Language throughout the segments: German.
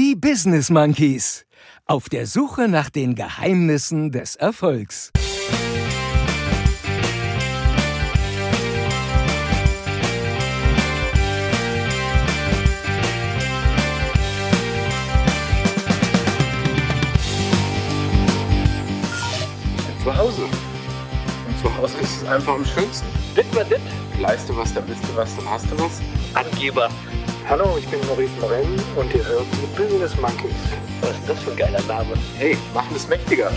Die Business Monkeys. Auf der Suche nach den Geheimnissen des Erfolgs. Zu Hause. Und zu Hause ist es einfach am schönsten. Dit war dit. Leiste was, dann bist du was, dann hast du was. Angeber. Hallo, ich bin Maurice Morell und ihr hört die Business Monkeys. Was ist das für ein geiler Name? Hey, machen es mächtiger.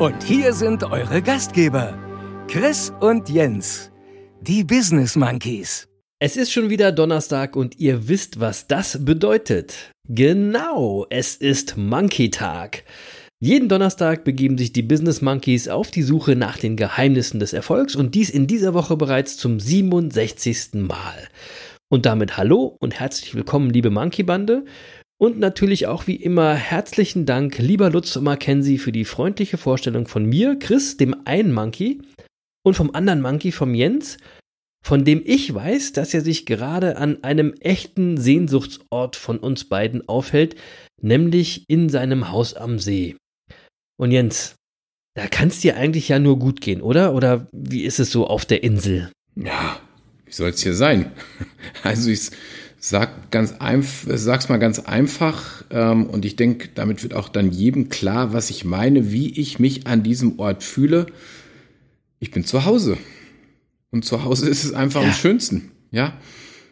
Und hier sind eure Gastgeber, Chris und Jens, die Business Monkeys. Es ist schon wieder Donnerstag und ihr wisst, was das bedeutet. Genau, es ist Monkey Tag. Jeden Donnerstag begeben sich die Business Monkeys auf die Suche nach den Geheimnissen des Erfolgs und dies in dieser Woche bereits zum 67. Mal. Und damit hallo und herzlich willkommen, liebe Monkey Bande. Und natürlich auch wie immer herzlichen Dank, lieber Lutz und Mackenzie, für die freundliche Vorstellung von mir, Chris, dem einen Monkey, und vom anderen Monkey, vom Jens, von dem ich weiß, dass er sich gerade an einem echten Sehnsuchtsort von uns beiden aufhält, nämlich in seinem Haus am See. Und Jens, da kann es dir eigentlich ja nur gut gehen, oder? Oder wie ist es so auf der Insel? Ja, wie soll es hier sein? Also ich sag ganz einf sag's mal ganz einfach ähm, und ich denke, damit wird auch dann jedem klar, was ich meine, wie ich mich an diesem Ort fühle. Ich bin zu Hause. Und zu Hause ist es einfach Ja. am schönsten, ja.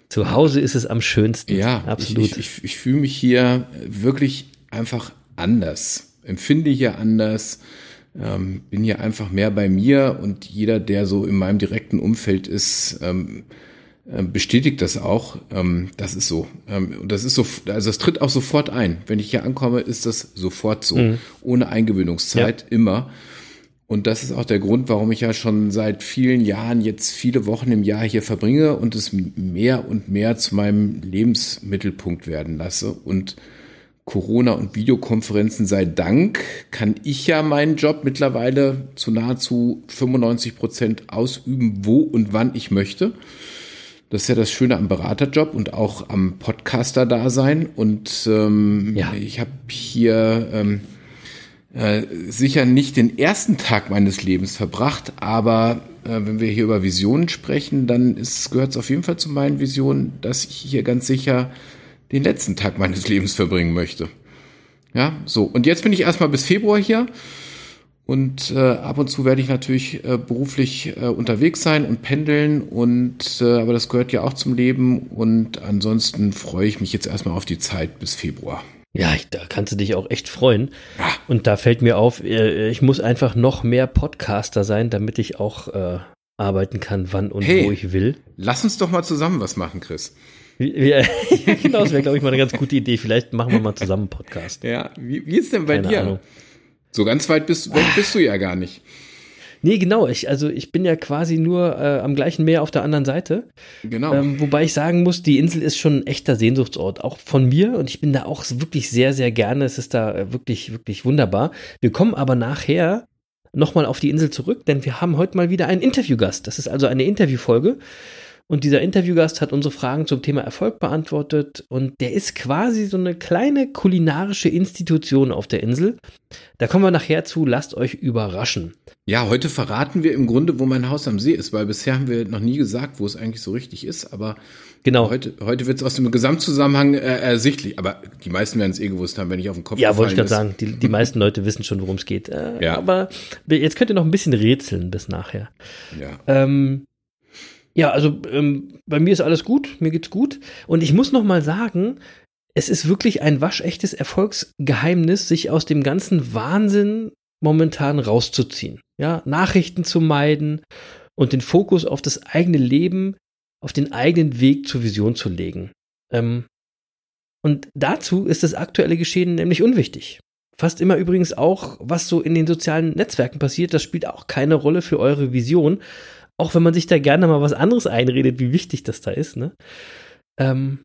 Zu Hause ist es am schönsten. Ja, absolut. Ich, ich, ich, fühle mich hier wirklich einfach anders, empfinde hier anders, ähm, bin hier einfach mehr bei mir und jeder, der so in meinem direkten Umfeld ist, ähm, äh, bestätigt das auch. Ähm, das ist so. Ähm, und das ist so, also es tritt auch sofort ein. Wenn ich hier ankomme, ist das sofort so. Mhm. Ohne Eingewöhnungszeit, immer. Und das ist auch der Grund, warum ich ja schon seit vielen Jahren jetzt viele Wochen im Jahr hier verbringe und es mehr und mehr zu meinem Lebensmittelpunkt werden lasse. Und Corona und Videokonferenzen sei Dank kann ich ja meinen Job mittlerweile zu nahezu 95 Prozent ausüben, wo und wann ich möchte. Das ist ja das Schöne am Beraterjob und auch am Podcaster-Dasein. Und ähm, Ja. ich habe hier ähm, äh, sicher nicht den ersten Tag meines Lebens verbracht, aber äh, wenn wir hier über Visionen sprechen, dann gehört es auf jeden Fall zu meinen Visionen, dass ich hier ganz sicher den letzten Tag meines Lebens verbringen möchte. Ja, so. Und jetzt bin ich erstmal bis Februar hier. Und äh, ab und zu werde ich natürlich äh, beruflich äh, unterwegs sein und pendeln und äh, aber das gehört ja auch zum Leben und ansonsten freue ich mich jetzt erstmal auf die Zeit bis Februar. Ja, ich, da kannst du dich auch echt freuen. Ja. Und da fällt mir auf, äh, ich muss einfach noch mehr Podcaster sein, damit ich auch äh, arbeiten kann, wann und Hey. wo ich will. Lass uns doch mal zusammen was machen, Chris. Ja, genau, das wäre, glaube ich, mal eine ganz gute Idee. Vielleicht machen wir mal zusammen einen Podcast. Ja, wie, wie ist denn bei Keine dir? Ahnung. So ganz weit bist, bist du ja gar nicht. Nee, genau. Ich, also ich bin ja quasi nur äh, am gleichen Meer auf der anderen Seite. Genau. Ähm, wobei ich sagen muss, die Insel ist schon ein echter Sehnsuchtsort, auch von mir. Und ich bin da auch wirklich sehr, sehr gerne. Es ist da äh, wirklich, wirklich wunderbar. Wir kommen aber nachher nochmal auf die Insel zurück, denn wir haben heute mal wieder einen Interviewgast. Das ist also eine Interviewfolge. Und dieser Interviewgast hat unsere Fragen zum Thema Erfolg beantwortet. Und der ist quasi so eine kleine kulinarische Institution auf der Insel. Da kommen wir nachher zu. Lasst euch überraschen. Ja, heute verraten wir im Grunde, wo mein Haus am See ist, weil bisher haben wir noch nie gesagt, wo es eigentlich so richtig ist, aber Genau. heute, heute wird es aus dem Gesamtzusammenhang äh, ersichtlich. Aber die meisten werden es eh gewusst haben, wenn ich auf den Kopf Ja, wollte ich gerade sagen. Die, die meisten Leute wissen schon, worum es geht. Äh, Ja. Aber jetzt könnt ihr noch ein bisschen rätseln bis nachher. Ja. Ähm, ja, also ähm, bei mir ist alles gut, mir geht's gut. Und ich muss noch mal sagen, es ist wirklich ein waschechtes Erfolgsgeheimnis, sich aus dem ganzen Wahnsinn momentan rauszuziehen. Ja, Nachrichten zu meiden und den Fokus auf das eigene Leben, auf den eigenen Weg zur Vision zu legen. Ähm, und dazu ist das aktuelle Geschehen nämlich unwichtig. Fast immer übrigens auch, was so in den sozialen Netzwerken passiert, das spielt auch keine Rolle für eure Vision. Auch wenn man sich da gerne mal was anderes einredet, wie wichtig das da ist, ne? Ähm,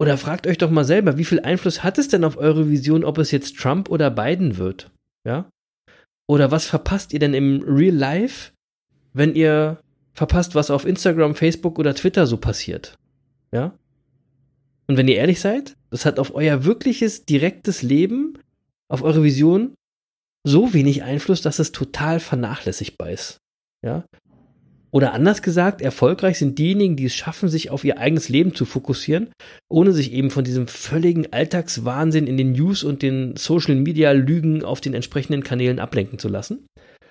oder fragt euch doch mal selber, wie viel Einfluss hat es denn auf eure Vision, ob es jetzt Trump oder Biden wird? Ja? Oder was verpasst ihr denn im Real Life, wenn ihr verpasst, was auf Instagram, Facebook oder Twitter so passiert? Ja? Und wenn ihr ehrlich seid, das hat auf euer wirkliches, direktes Leben, auf eure Vision so wenig Einfluss, dass es total vernachlässigbar ist. Ja? Oder anders gesagt, erfolgreich sind diejenigen, die es schaffen, sich auf ihr eigenes Leben zu fokussieren, ohne sich eben von diesem völligen Alltagswahnsinn in den News und den Social Media Lügen auf den entsprechenden Kanälen ablenken zu lassen.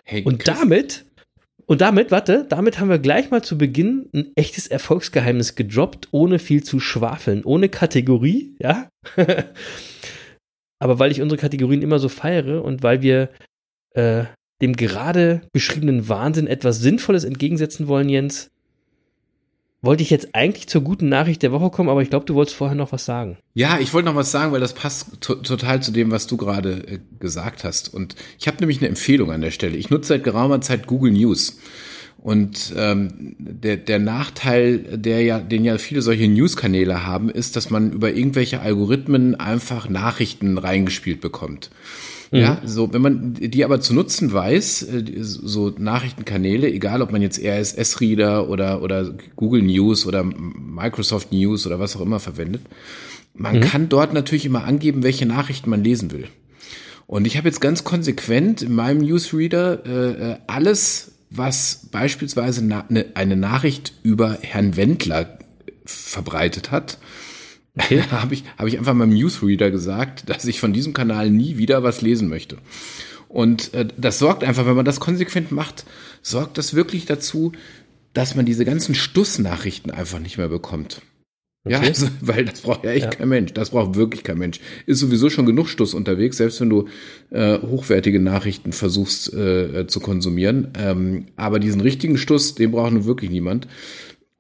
Hey, und damit, und damit, warte, damit haben wir gleich mal zu Beginn ein echtes Erfolgsgeheimnis gedroppt, ohne viel zu schwafeln, ohne Kategorie, ja. Aber weil ich unsere Kategorien immer so feiere und weil wir äh, dem gerade beschriebenen Wahnsinn etwas Sinnvolles entgegensetzen wollen, Jens, wollte ich jetzt eigentlich zur guten Nachricht der Woche kommen, aber ich glaube, du wolltest vorher noch was sagen. Ja, ich wollte noch was sagen, weil das passt to total zu dem, was du gerade äh, gesagt hast. Und ich habe nämlich eine Empfehlung an der Stelle. Ich nutze seit geraumer Zeit Google News. Und ähm, der, der Nachteil, der ja, den ja viele solche News-Kanäle haben, ist, dass man über irgendwelche Algorithmen einfach Nachrichten reingespielt bekommt. Ja, mhm. so, wenn man die aber zu nutzen weiß, äh, so Nachrichtenkanäle, egal ob man jetzt RSS-Reader oder, oder Google News oder Microsoft News oder was auch immer verwendet, man mhm. kann dort natürlich immer angeben, welche Nachrichten man lesen will. Und ich habe jetzt ganz konsequent in meinem Newsreader äh, äh alles, was beispielsweise na, ne, eine Nachricht über Herrn Wendler verbreitet hat, Okay. habe ich, hab ich einfach meinem Newsreader gesagt, dass ich von diesem Kanal nie wieder was lesen möchte. Und äh, das sorgt einfach, wenn man das konsequent macht, sorgt das wirklich dazu, dass man diese ganzen Stussnachrichten einfach nicht mehr bekommt. Okay. Ja, also, weil das braucht ja echt ja. kein Mensch. Das braucht wirklich kein Mensch. Ist sowieso schon genug Stuss unterwegs, selbst wenn du äh, hochwertige Nachrichten versuchst äh, zu konsumieren. Ähm, aber diesen richtigen Stuss, den braucht nun wirklich niemand.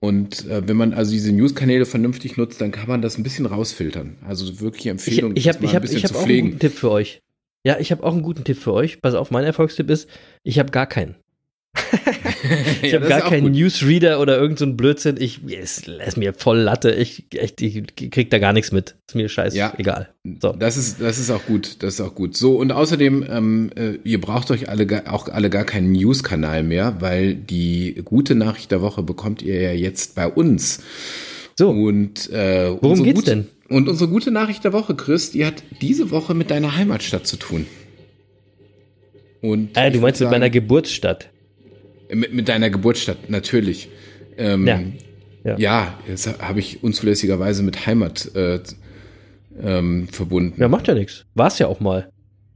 Und äh, wenn man also diese News-Kanäle vernünftig nutzt, dann kann man das ein bisschen rausfiltern. Also wirklich Empfehlung, ich, ich hab, ich hab, ich hab auch einen guten Tipp für euch. Ja, ich habe auch einen guten Tipp für euch. Pass auf, mein Erfolgstipp ist, ich habe gar keinen. ich ja, habe gar keinen Newsreader oder irgendeinen so Blödsinn. Ich es lässt mir voll Latte. Ich, echt, ich krieg da gar nichts mit. Ist mir scheiße ja, egal. So. Das ist das ist auch gut. Das ist auch gut. So und außerdem ähm, äh, ihr braucht euch alle auch alle gar keinen News-Kanal mehr, weil die gute Nachricht der Woche bekommt ihr ja jetzt bei uns. So und äh, worum geht's gute, denn? Und unsere gute Nachricht der Woche, Chris, die hat diese Woche mit deiner Heimatstadt zu tun. Und äh, du meinst sagen, mit meiner Geburtsstadt? Mit, mit deiner Geburtsstadt, natürlich. Ähm, ja. Ja. ja, jetzt habe ich unzulässigerweise mit Heimat äh, ähm, verbunden. Ja, macht ja nichts. War es ja auch mal.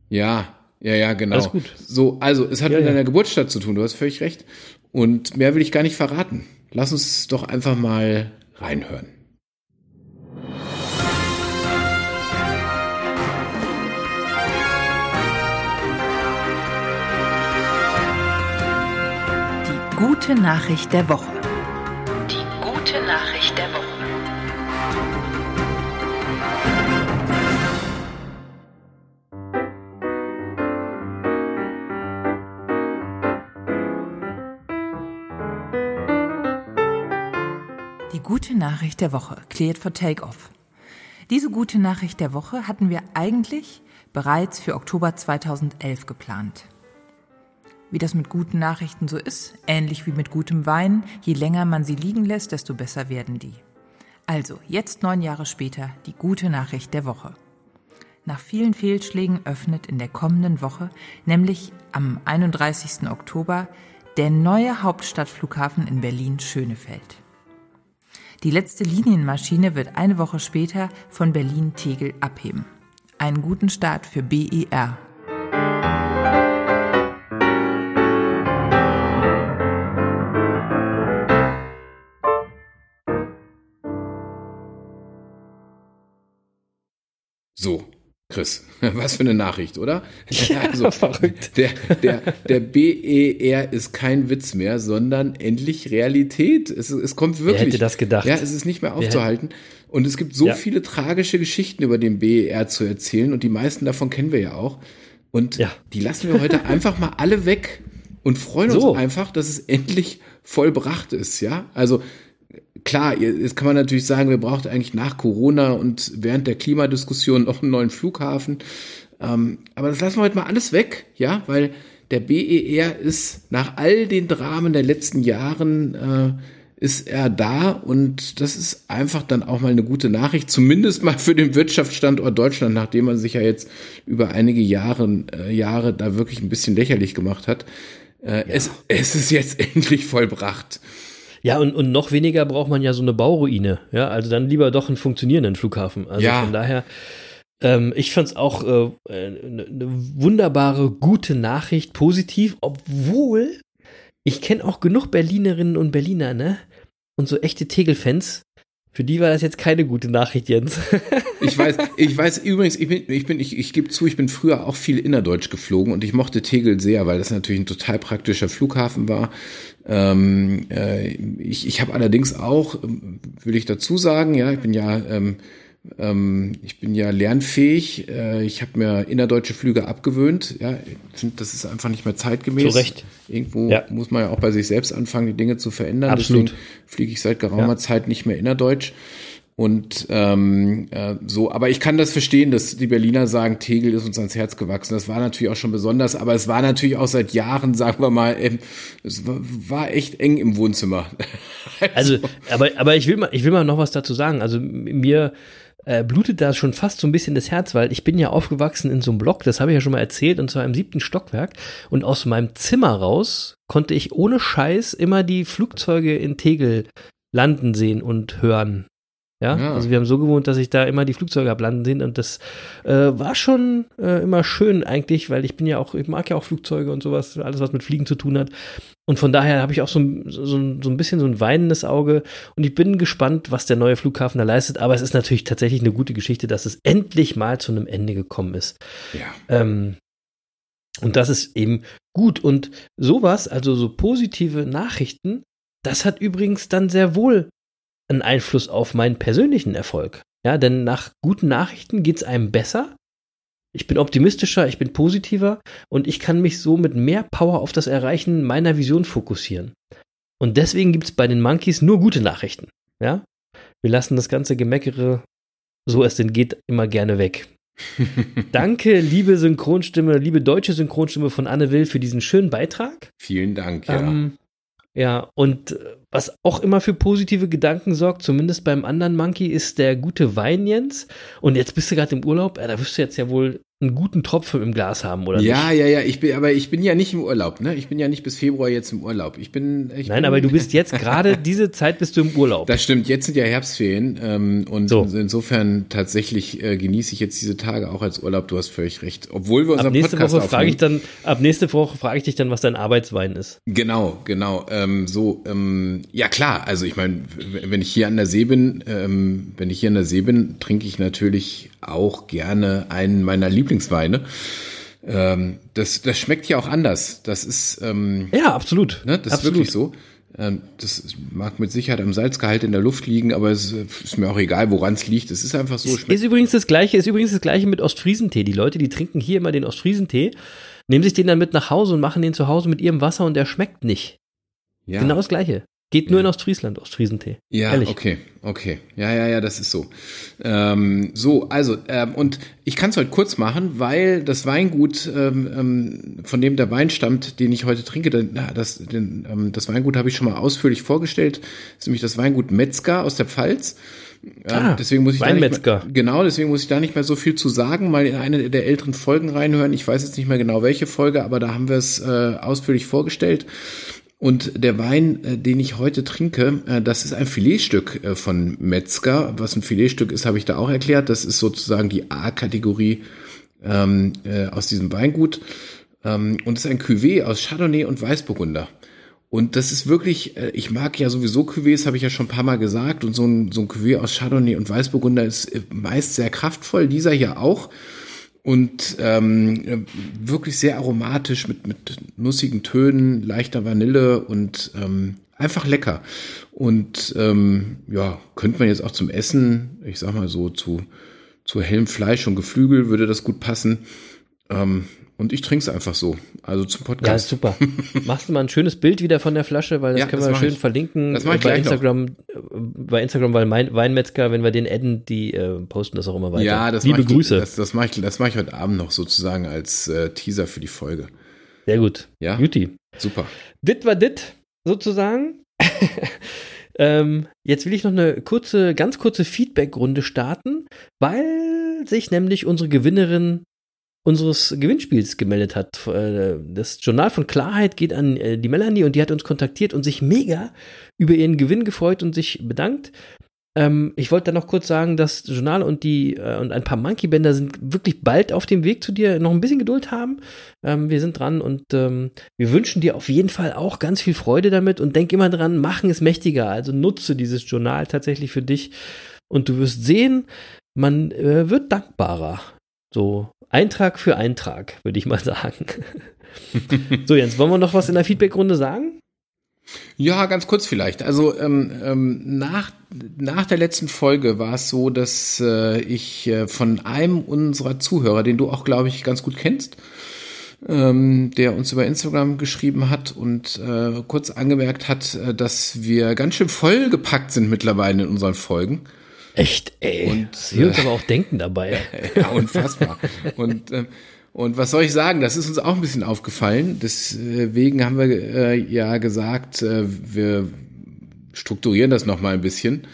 Ja, ja, ja, genau. Alles gut. So, also es hat ja, mit ja. deiner Geburtsstadt zu tun, du hast völlig recht. Und mehr will ich gar nicht verraten. Lass uns doch einfach mal reinhören. Gute Nachricht der Woche. Die gute Nachricht der Woche. Die gute Nachricht der Woche, cleared for takeoff. Diese gute Nachricht der Woche hatten wir eigentlich bereits für Oktober 2011 geplant. Wie das mit guten Nachrichten so ist, ähnlich wie mit gutem Wein, je länger man sie liegen lässt, desto besser werden die. Also, jetzt neun Jahre später, die gute Nachricht der Woche. Nach vielen Fehlschlägen öffnet in der kommenden Woche, nämlich am 31. Oktober, der neue Hauptstadtflughafen in Berlin-Schönefeld. Die letzte Linienmaschine wird eine Woche später von Berlin-Tegel abheben. Einen guten Start für BER. Chris, was für eine Nachricht, oder? Ja, also, verrückt. Der, der, der BER ist kein Witz mehr, sondern endlich Realität. Es, es kommt wirklich. Wer hätte das gedacht? Ja, es ist nicht mehr aufzuhalten. Und es gibt so ja. viele tragische Geschichten über den BER zu erzählen und die meisten davon kennen wir ja auch. Und ja. die lassen wir heute einfach mal alle weg und freuen so. uns einfach, dass es endlich vollbracht ist, ja? Also klar, jetzt kann man natürlich sagen, wir brauchen eigentlich nach Corona und während der Klimadiskussion noch einen neuen Flughafen. Ähm, aber das lassen wir heute mal alles weg, ja, weil der BER ist nach all den Dramen der letzten Jahren äh, ist er da und das ist einfach dann auch mal eine gute Nachricht, zumindest mal für den Wirtschaftsstandort Deutschland, nachdem man sich ja jetzt über einige Jahre, äh, Jahre da wirklich ein bisschen lächerlich gemacht hat. Äh, ja. es, es ist jetzt endlich vollbracht. Ja, und, und noch weniger braucht man ja so eine Bauruine. Ja, also dann lieber doch einen funktionierenden Flughafen. Also ja. von daher, ähm, ich fand es auch äh, eine ne wunderbare, gute Nachricht, positiv, obwohl ich kenne auch genug Berlinerinnen und Berliner, ne? Und so echte Tegel-Fans. Für die war das jetzt keine gute Nachricht, Jens. ich weiß, ich weiß übrigens, ich bin, ich bin, ich, ich gebe zu, ich bin früher auch viel innerdeutsch geflogen und ich mochte Tegel sehr, weil das natürlich ein total praktischer Flughafen war. Ähm, äh, ich ich habe allerdings auch, will ich dazu sagen, ja, ich bin ja ähm, ähm, ich bin ja lernfähig. Äh, ich habe mir innerdeutsche Flüge abgewöhnt. Ja, ich finde, das ist einfach nicht mehr zeitgemäß. Zu Recht. Irgendwo ja. muss man ja auch bei sich selbst anfangen, die Dinge zu verändern. Absolut. Deswegen fliege ich seit geraumer ja. Zeit nicht mehr innerdeutsch. Und ähm, äh, so, aber ich kann das verstehen, dass die Berliner sagen, Tegel ist uns ans Herz gewachsen. Das war natürlich auch schon besonders, aber es war natürlich auch seit Jahren, sagen wir mal, ähm, es war echt eng im Wohnzimmer. also, also aber, aber ich will mal, ich will mal noch was dazu sagen. Also mir äh, blutet da schon fast so ein bisschen das Herz, weil ich bin ja aufgewachsen in so einem Block, das habe ich ja schon mal erzählt, und zwar im siebten Stockwerk. Und aus meinem Zimmer raus konnte ich ohne Scheiß immer die Flugzeuge in Tegel landen sehen und hören. Ja? ja? also wir haben so gewohnt, dass ich da immer die Flugzeuge ablanden sehen und das äh, war schon äh, immer schön eigentlich, weil ich bin ja auch, ich mag ja auch Flugzeuge und sowas, alles was mit Fliegen zu tun hat. Und von daher habe ich auch so, so, so ein bisschen so ein weinendes Auge und ich bin gespannt, was der neue Flughafen da leistet. Aber es ist natürlich tatsächlich eine gute Geschichte, dass es endlich mal zu einem Ende gekommen ist. Ja. Ähm, und das ist eben gut. Und sowas, also so positive Nachrichten, das hat übrigens dann sehr wohl einen Einfluss auf meinen persönlichen Erfolg. Ja, denn nach guten Nachrichten geht es einem besser. Ich bin optimistischer, ich bin positiver und ich kann mich so mit mehr Power auf das Erreichen meiner Vision fokussieren. Und deswegen gibt es bei den Monkeys nur gute Nachrichten. Ja? Wir lassen das ganze Gemeckere, so es denn geht, immer gerne weg. Danke, liebe Synchronstimme, liebe deutsche Synchronstimme von Anne Will für diesen schönen Beitrag. Vielen Dank, ja. Ähm, ja, und äh, was auch immer für positive Gedanken sorgt, zumindest beim anderen Monkey, ist der gute Wein, Jens. Und jetzt bist du gerade im Urlaub, äh, da wirst du jetzt ja wohl einen guten Tropfen im Glas haben, oder ja, nicht? Ja, ja, ja, ich bin, aber ich bin ja nicht im Urlaub, ne? Ich bin ja nicht bis Februar jetzt im Urlaub. Ich bin. Ich Nein, bin, aber du bist jetzt gerade diese Zeit bist du im Urlaub. Das stimmt, jetzt sind ja Herbstferien ähm, und so. insofern tatsächlich äh, genieße ich jetzt diese Tage auch als Urlaub. Du hast völlig recht. Obwohl wir unseren ab nächste Podcast Woche frage ich dann, ab nächste Woche frage ich dich dann, was dein Arbeitswein ist. Genau, genau. Ähm, so, ähm, ja klar, also ich meine, wenn ich hier an der See bin, ähm, wenn ich hier an der See bin, trinke ich natürlich auch gerne einen meiner Lieblingsweine. Ähm, das, das schmeckt ja auch anders. Das ist ähm, ja absolut. Ne, das absolut. ist wirklich so. Ähm, das mag mit Sicherheit am Salzgehalt in der Luft liegen, aber es ist mir auch egal, woran es liegt. Es ist einfach so. Ist übrigens das gleiche. Ist übrigens das gleiche mit Ostfriesentee. Die Leute, die trinken hier immer den Ostfriesentee, nehmen sich den dann mit nach Hause und machen den zu Hause mit ihrem Wasser und der schmeckt nicht. Ja. Genau das gleiche. Geht nur ja. in Ostfriesland, Ostfriesentee. Ja, Ehrlich. okay, okay. Ja, ja, ja, das ist so. Ähm, so, also, ähm, und ich kann es heute kurz machen, weil das Weingut, ähm, ähm, von dem der Wein stammt, den ich heute trinke, das, den, ähm, das Weingut habe ich schon mal ausführlich vorgestellt. Das ist nämlich das Weingut Metzger aus der Pfalz. Ah, deswegen muss ich Weinmetzger. Mehr, genau, deswegen muss ich da nicht mehr so viel zu sagen. Mal in eine der älteren Folgen reinhören. Ich weiß jetzt nicht mehr genau welche Folge, aber da haben wir es äh, ausführlich vorgestellt. Und der Wein, äh, den ich heute trinke, äh, das ist ein Filetstück äh, von Metzger. Was ein Filetstück ist, habe ich da auch erklärt. Das ist sozusagen die A-Kategorie ähm, aus diesem Weingut. Ähm, und es ist ein Cuvée aus Chardonnay und Weißburgunder. Und das ist wirklich, ich mag ja sowieso Cuvées, habe ich ja schon ein paar Mal gesagt. Und so ein, so ein Cuvée aus Chardonnay und Weißburgunder ist meist sehr kraftvoll. Dieser hier auch und ähm, wirklich sehr aromatisch mit, mit nussigen Tönen, leichter Vanille und ähm, einfach lecker. Und ähm, ja, könnte man jetzt auch zum Essen, ich sag mal so, zu, zu hellem Fleisch und Geflügel würde das gut passen. Ähm, und ich trinke es einfach so. Also zum Podcast. Ja, super. Machst du mal ein schönes Bild wieder von der Flasche, weil das ja, können das wir schön ich. verlinken das mach ich bei Instagram. Noch. Bei Instagram, weil mein Weinmetzger, wenn wir den adden, die äh, posten das auch immer weiter. Ja, das Liebe ich, Grüße. Das, das mache ich, das mach ich heute Abend noch sozusagen als äh, Teaser für die Folge. Sehr gut. Ja, Juti. super. Dit war dit, sozusagen. ähm, jetzt will ich noch eine kurze, ganz kurze Feedback-Runde starten, weil sich nämlich unsere Gewinnerin unseres Gewinnspiels gemeldet hat. Äh, Das Journal von Klarheit geht an äh, die Melanie und die hat uns kontaktiert und sich mega über ihren Gewinn gefreut und sich bedankt. Ähm, ich wollte dann noch kurz sagen, das Journal und die äh, und ein paar Monkey-Bänder sind wirklich bald auf dem Weg zu dir. Noch ein bisschen Geduld haben. Ähm, wir sind dran und ähm, wir wünschen dir auf jeden Fall auch ganz viel Freude damit und denk immer dran, machen ist mächtiger. Also nutze dieses Journal tatsächlich für dich und du wirst sehen, man wird dankbarer. So Eintrag für Eintrag, würde ich mal sagen. so, Jens, wollen wir noch was in der Feedback-Runde sagen? Ja, ganz kurz vielleicht. Also ähm, ähm, nach, nach der letzten Folge war es so, dass äh, ich äh, von einem unserer Zuhörer, den du auch, glaube ich, ganz gut kennst, ähm, der uns über Instagram geschrieben hat und äh, kurz angemerkt hat, äh, dass wir ganz schön vollgepackt sind mittlerweile in unseren Folgen. Echt, ey. Und, wir uns äh, aber auch denken dabei. Ja, unfassbar. und, ähm, und was soll ich sagen? Das ist uns auch ein bisschen aufgefallen. Deswegen haben wir äh, ja gesagt, äh, wir strukturieren das noch mal ein bisschen.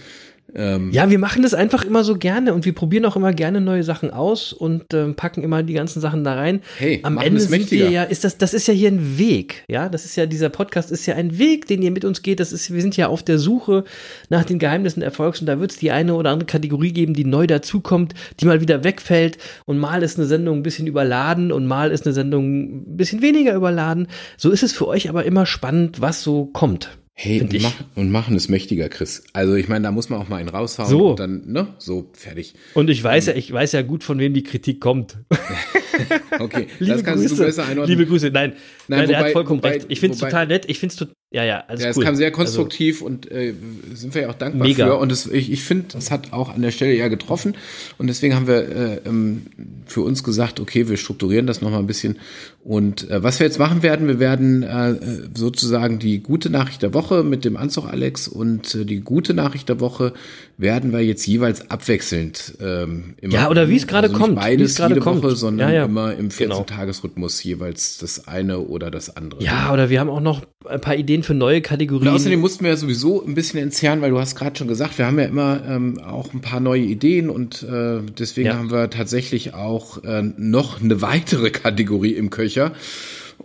Ähm, Ja, wir machen das einfach immer so gerne und wir probieren auch immer gerne neue Sachen aus und ähm, packen immer die ganzen Sachen da rein. Hey, am Ende es sind wir ja, ist das, das ist ja hier ein Weg, ja, das ist ja dieser Podcast ist ja ein Weg, den ihr mit uns geht. Das ist, wir sind ja auf der Suche nach den Geheimnissen Erfolgs und da wird es die eine oder andere Kategorie geben, die neu dazukommt, die mal wieder wegfällt und mal ist eine Sendung ein bisschen überladen und mal ist eine Sendung ein bisschen weniger überladen. So ist es für euch aber immer spannend, was so kommt. Hey, und, mach, und machen es mächtiger, Chris. Also ich meine, da muss man auch mal einen raushauen So. und dann, ne, so, fertig. Und ich weiß ja, ich weiß ja gut, von wem die Kritik kommt. Okay, Liebe das kannst Grüße. du besser einordnen. Liebe Grüße. Nein, nein, Nein, der hat wobei- vollkommen wobei- recht. Ich finde es wobei- total nett. Ich finde es total, ja, ja, alles ja, es cool. kam sehr Also, konstruktiv und äh, sind wir ja auch dankbar Mega. für. Und es, ich, ich finde, das hat auch an der Stelle ja getroffen. Und deswegen haben wir äh, ähm, für uns gesagt, okay, wir strukturieren das nochmal ein bisschen. Und äh, was wir jetzt machen werden, wir werden äh, sozusagen die gute Nachricht der Woche mit dem Anzug Alex und äh, die gute Nachricht der Woche werden wir jetzt jeweils abwechselnd ähm, immer. Ja, oder wie es gerade also kommt, wie Beides es gerade jede Woche, kommt. sondern Ja, ja. immer im Genau. 14-Tages-Rhythmus jeweils das eine oder das andere. ja, oder wir haben auch noch ein paar Ideen für neue Kategorien. Und außerdem mussten wir ja sowieso ein bisschen entzerren, weil du hast gerade schon gesagt, wir haben ja immer ähm, auch ein paar neue Ideen und äh, deswegen Ja. haben wir tatsächlich auch äh, noch eine weitere Kategorie im Köcher.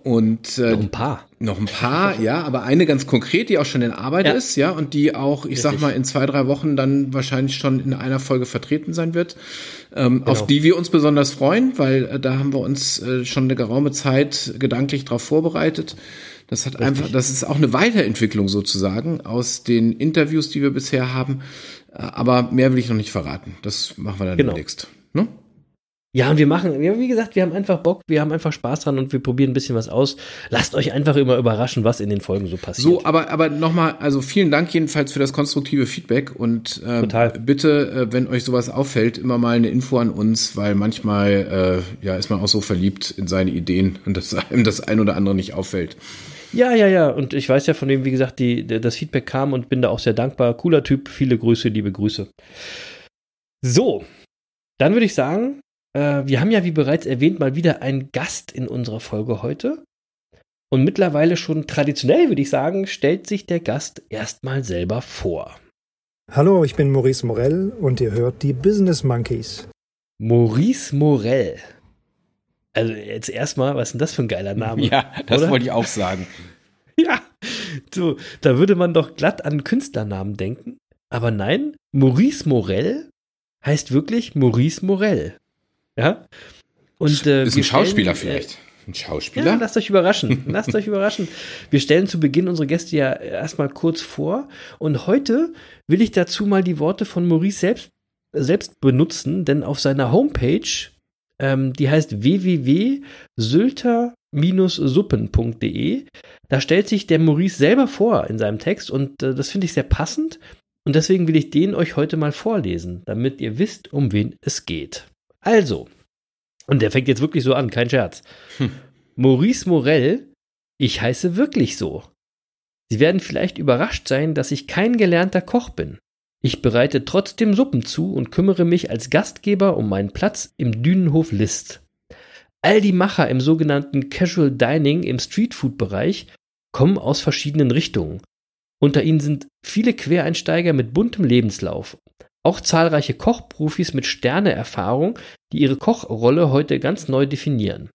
Und äh, noch ein paar. noch ein paar, ja, aber eine ganz konkret, die auch schon in Arbeit Ja. ist, ja, und die auch, ich sag Richtig. mal, in zwei, drei Wochen dann wahrscheinlich schon in einer Folge vertreten sein wird, ähm, Genau. auf die wir uns besonders freuen, weil äh, da haben wir uns äh, schon eine geraume Zeit gedanklich darauf vorbereitet. Das hat einfach, das ist auch eine Weiterentwicklung sozusagen aus den Interviews, die wir bisher haben. Äh, Aber mehr will ich noch nicht verraten. Das machen wir dann Genau. demnächst. Ne? Ja, und wir machen, ja, wie gesagt, wir haben einfach Bock, wir haben einfach Spaß dran und wir probieren ein bisschen was aus. Lasst euch einfach immer überraschen, was in den Folgen so passiert. So, aber, aber nochmal, also vielen Dank jedenfalls für das konstruktive Feedback und äh, Total. bitte, äh, wenn euch sowas auffällt, immer mal eine Info an uns, weil manchmal äh, ja, ist man auch so verliebt in seine Ideen und dass einem das ein oder andere nicht auffällt. Ja, ja, ja. Und ich weiß ja von dem, wie gesagt, die, das Feedback kam und bin da auch sehr dankbar. Cooler Typ, viele Grüße, liebe Grüße. So, dann würde ich sagen, äh, wir haben ja, wie bereits erwähnt, mal wieder einen Gast in unserer Folge heute. Und mittlerweile schon traditionell, würde ich sagen, stellt sich der Gast erstmal selber vor. Hallo, ich bin Maurice Morell und ihr hört die Business Monkeys. Maurice Morell. Also jetzt erstmal, was ist denn das für ein geiler Name? das Oder? wollte ich auch sagen. Ja, so, da würde man doch glatt an Künstlernamen denken. Aber nein, Maurice Morell heißt wirklich Maurice Morell. Ja? Und, äh, ist ein Schauspieler stellen, vielleicht. Ein Äh, Schauspieler? ja, lasst euch überraschen. Lasst euch überraschen. Wir stellen zu Beginn unsere Gäste ja erstmal kurz vor. Und heute will ich dazu mal die Worte von Maurice selbst, selbst benutzen, denn auf seiner Homepage, ähm, die heißt www.sylter-suppen.de, da stellt sich der Maurice selber vor in seinem Text und äh, das finde ich sehr passend. Und deswegen will ich den euch heute mal vorlesen, damit ihr wisst, um wen es geht. Also, und der fängt jetzt wirklich so an, kein Scherz. Maurice Morell, ich heiße wirklich so. Sie werden vielleicht überrascht sein, dass ich kein gelernter Koch bin. Ich bereite trotzdem Suppen zu und kümmere mich als Gastgeber um meinen Platz im Dünenhof List. All die Macher im sogenannten Casual Dining im Streetfood-Bereich kommen aus verschiedenen Richtungen. Unter ihnen sind viele Quereinsteiger mit buntem Lebenslauf. Auch zahlreiche Kochprofis mit Sterneerfahrung, die ihre Kochrolle heute ganz neu definieren.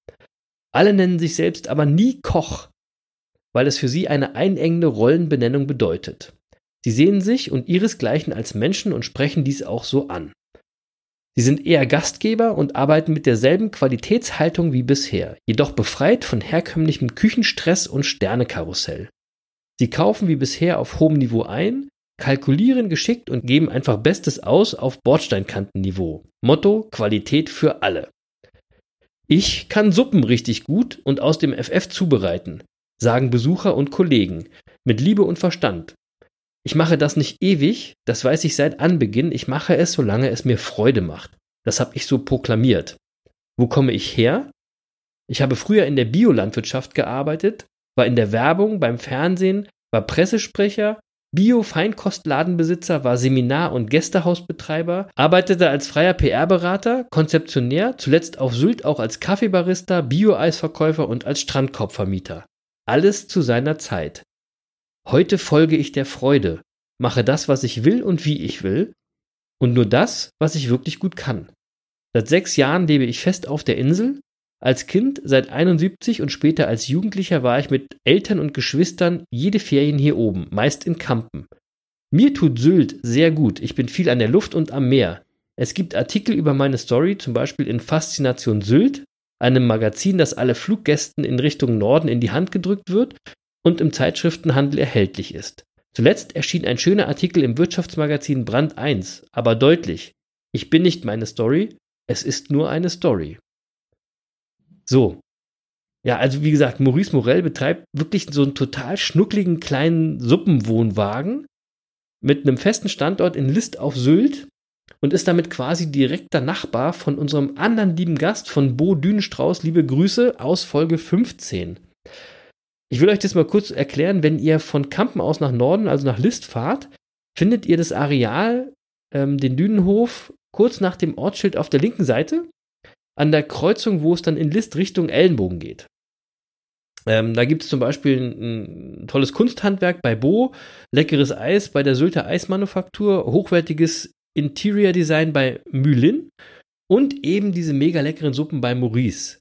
Alle nennen sich selbst aber nie Koch, weil es für sie eine einengende Rollenbenennung bedeutet. Sie sehen sich und ihresgleichen als Menschen und sprechen dies auch so an. Sie sind eher Gastgeber und arbeiten mit derselben Qualitätshaltung wie bisher, jedoch befreit von herkömmlichem Küchenstress und Sternekarussell. Sie kaufen wie bisher auf hohem Niveau ein, kalkulieren geschickt und geben einfach Bestes aus auf Bordsteinkantenniveau. Motto Qualität für alle. Ich kann Suppen richtig gut und aus dem FF zubereiten, sagen Besucher und Kollegen, mit Liebe und Verstand. Ich mache das nicht ewig, das weiß ich seit Anbeginn, ich mache es, solange es mir Freude macht. Das habe ich so proklamiert. Wo komme ich her? Ich habe früher in der Biolandwirtschaft gearbeitet, war in der Werbung, beim Fernsehen, war Pressesprecher, Bio-Feinkostladenbesitzer, war Seminar- und Gästehausbetreiber, arbeitete als freier PR-Berater, Konzeptionär, zuletzt auf Sylt auch als Kaffeebarista, Bio-Eisverkäufer und als Strandkorbvermieter. Alles zu seiner Zeit. Heute folge ich der Freude, mache das, was ich will und wie ich will, und nur das, was ich wirklich gut kann. Seit sechs Jahren lebe ich fest auf der Insel. Als Kind seit 71 und später als Jugendlicher war ich mit Eltern und Geschwistern jede Ferien hier oben, meist in Kampen. Mir tut Sylt sehr gut. Ich bin viel an der Luft und am Meer. Es gibt Artikel über meine Story, zum Beispiel in Faszination Sylt, einem Magazin, das alle Fluggästen in Richtung Norden in die Hand gedrückt wird und im Zeitschriftenhandel erhältlich ist. Zuletzt erschien ein schöner Artikel im Wirtschaftsmagazin Brand 1, aber deutlich. Ich bin nicht meine Story, es ist nur eine Story. So. Ja, also wie gesagt, Maurice Morel betreibt wirklich so einen total schnuckligen kleinen Suppenwohnwagen mit einem festen Standort in List auf Sylt und ist damit quasi direkter Nachbar von unserem anderen lieben Gast von Bo Dünenstrauß. Liebe Grüße aus Folge 15. Ich will euch das mal kurz erklären. Wenn ihr von Kampen aus nach Norden, also nach List fahrt, findet ihr das Areal, ähm, den Dünenhof, kurz nach dem Ortsschild auf der linken Seite, an der Kreuzung, wo es dann in List Richtung Ellenbogen geht. Ähm, da gibt es zum Beispiel ein, ein, tolles Kunsthandwerk bei Bo, leckeres Eis bei der Sylter Eismanufaktur, hochwertiges Interior Design bei Mülin und eben diese mega leckeren Suppen bei Maurice.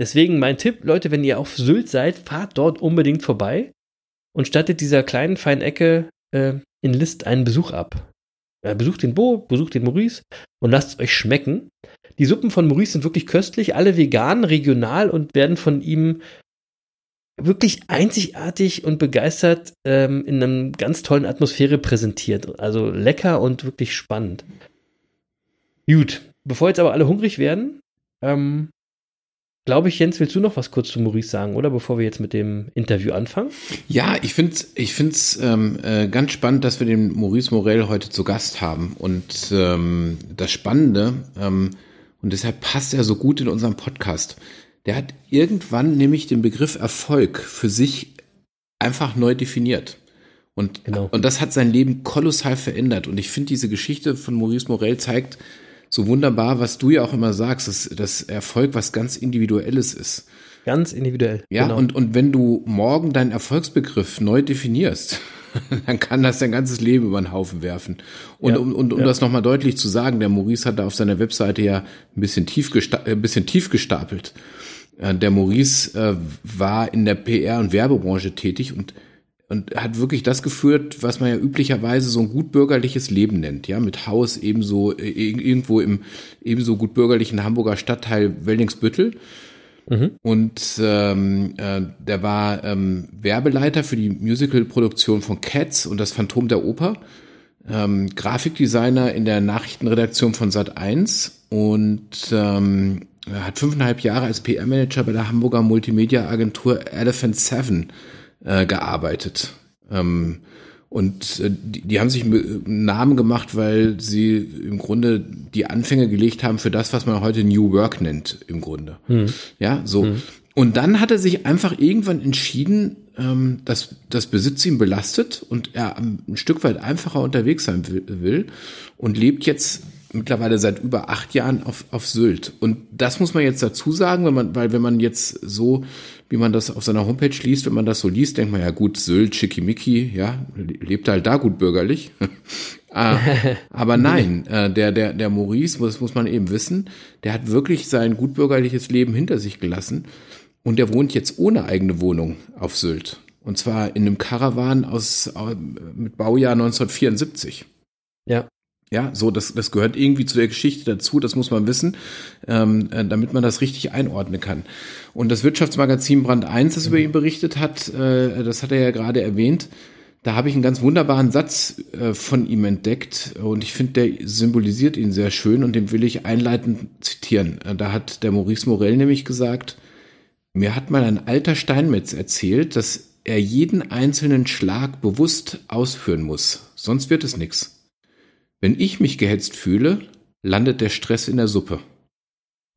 Deswegen mein Tipp, Leute, wenn ihr auf Sylt seid, fahrt dort unbedingt vorbei und stattet dieser kleinen feinen Ecke äh, in List einen Besuch ab. Ja, besucht den Bo, besucht den Maurice und lasst es euch schmecken. Die Suppen von Maurice sind wirklich köstlich, alle vegan, regional und werden von ihm wirklich einzigartig und begeistert ähm, in einer ganz tollen Atmosphäre präsentiert. Also lecker und wirklich spannend. Gut, bevor jetzt aber alle hungrig werden, ähm, Glaube ich, Jens, willst du noch was kurz zu Maurice sagen, oder bevor wir jetzt mit dem Interview anfangen? Ja, ich finde es ich find's, ähm, äh, ganz spannend, dass wir den Maurice Morel heute zu Gast haben. Und ähm, das Spannende, ähm, und deshalb passt er so gut in unserem Podcast, der hat irgendwann nämlich den Begriff Erfolg für sich einfach neu definiert. Und, genau. und das hat sein Leben kolossal verändert. Und ich finde, diese Geschichte von Maurice Morel zeigt, so wunderbar, was du ja auch immer sagst, dass, dass Erfolg was ganz Individuelles ist. Ganz individuell. Ja, genau. und, und wenn du morgen deinen Erfolgsbegriff neu definierst, dann kann das dein ganzes Leben über den Haufen werfen. Und ja, um, und, um ja. das nochmal deutlich zu sagen, der Maurice hat da auf seiner Webseite ja ein bisschen tief, gesta ein bisschen tief gestapelt. Äh, der Maurice äh, war in der PR- und Werbebranche tätig und und hat wirklich das geführt, was man ja üblicherweise so ein gutbürgerliches Leben nennt, ja, mit Haus ebenso äh, irgendwo im ebenso gutbürgerlichen Hamburger Stadtteil Wellingsbüttel. Mhm. Und ähm, äh, der war ähm, Werbeleiter für die Musicalproduktion von Cats und das Phantom der Oper, ähm, Grafikdesigner in der Nachrichtenredaktion von Sat 1 und ähm, hat fünfeinhalb Jahre als PR-Manager bei der Hamburger Multimedia-Agentur Elephant Seven äh, gearbeitet. Ähm, und äh, die, die haben sich einen Namen gemacht, weil sie im Grunde die Anfänge gelegt haben für das, was man heute New Work nennt, im Grunde. Hm. Ja, so. Hm. Und dann hat er sich einfach irgendwann entschieden, ähm, dass das Besitz ihn belastet und er ein Stück weit einfacher unterwegs sein will, will und lebt jetzt mittlerweile seit über acht Jahren auf, auf Sylt. Und das muss man jetzt dazu sagen, wenn man, weil wenn man jetzt so, wie man das auf seiner Homepage liest, wenn man das so liest, denkt man ja gut, Sylt, Schickimicki, ja, lebt halt da gut bürgerlich. Ah, aber nein, äh, der, der, der Maurice, das muss man eben wissen, der hat wirklich sein gutbürgerliches Leben hinter sich gelassen und der wohnt jetzt ohne eigene Wohnung auf Sylt. Und zwar in einem Karawan aus, mit Baujahr 1974. Ja. Ja, so, das, das gehört irgendwie zu der Geschichte dazu, das muss man wissen, ähm, äh, damit man das richtig einordnen kann. Und das Wirtschaftsmagazin Brand 1, das mhm. über ihn berichtet hat, äh, das hat er ja gerade erwähnt, da habe ich einen ganz wunderbaren Satz äh, von ihm entdeckt und ich finde, der symbolisiert ihn sehr schön und den will ich einleitend zitieren. Äh, da hat der Maurice Morell nämlich gesagt, mir hat mal ein alter Steinmetz erzählt, dass er jeden einzelnen Schlag bewusst ausführen muss, sonst wird es nichts. Wenn ich mich gehetzt fühle, landet der Stress in der Suppe.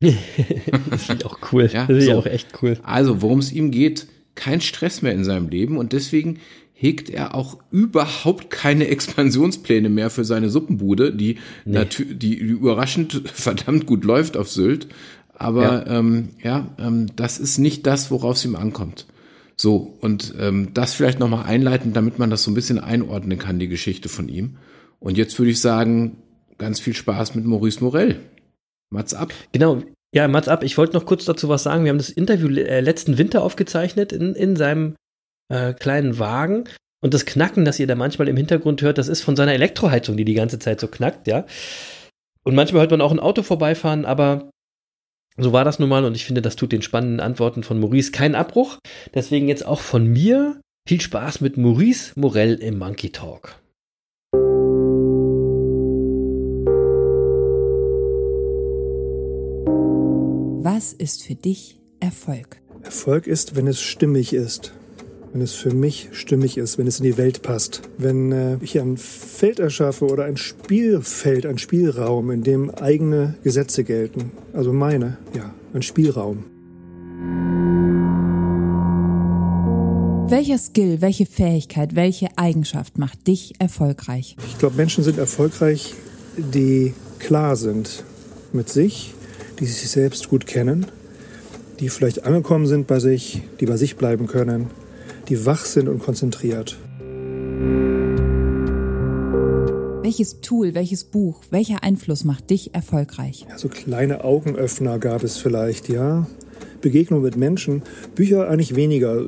das ich auch cool. Ja, das finde so. auch echt cool. Also, worum es ihm geht, kein Stress mehr in seinem Leben und deswegen hegt er auch überhaupt keine Expansionspläne mehr für seine Suppenbude, die, nee. die überraschend verdammt gut läuft auf Sylt. Aber ja, ähm, ja ähm, das ist nicht das, worauf es ihm ankommt. So, und ähm, das vielleicht nochmal einleiten, damit man das so ein bisschen einordnen kann, die Geschichte von ihm. Und jetzt würde ich sagen, ganz viel Spaß mit Maurice Morell. Mats ab. Genau. Ja, Mats ab. Ich wollte noch kurz dazu was sagen. Wir haben das Interview äh, letzten Winter aufgezeichnet in, in seinem äh, kleinen Wagen. Und das Knacken, das ihr da manchmal im Hintergrund hört, das ist von seiner Elektroheizung, die die ganze Zeit so knackt, ja. Und manchmal hört man auch ein Auto vorbeifahren, aber so war das nun mal und ich finde, das tut den spannenden Antworten von Maurice keinen Abbruch. Deswegen jetzt auch von mir viel Spaß mit Maurice Morell im Monkey Talk. Was ist für dich Erfolg? Erfolg ist, wenn es stimmig ist. Wenn es für mich stimmig ist, wenn es in die Welt passt. Wenn äh, ich ein Feld erschaffe oder ein Spielfeld, ein Spielraum, in dem eigene Gesetze gelten. Also meine, ja, ein Spielraum. Welcher Skill, welche Fähigkeit, welche Eigenschaft macht dich erfolgreich? Ich glaube, Menschen sind erfolgreich, die klar sind mit sich, die sich selbst gut kennen, die vielleicht angekommen sind bei sich, die bei sich bleiben können, die wach sind und konzentriert. Welches Tool, welches Buch, welcher Einfluss macht dich erfolgreich? Ja, so kleine Augenöffner gab es vielleicht, ja. Begegnung mit Menschen. Bücher eigentlich weniger.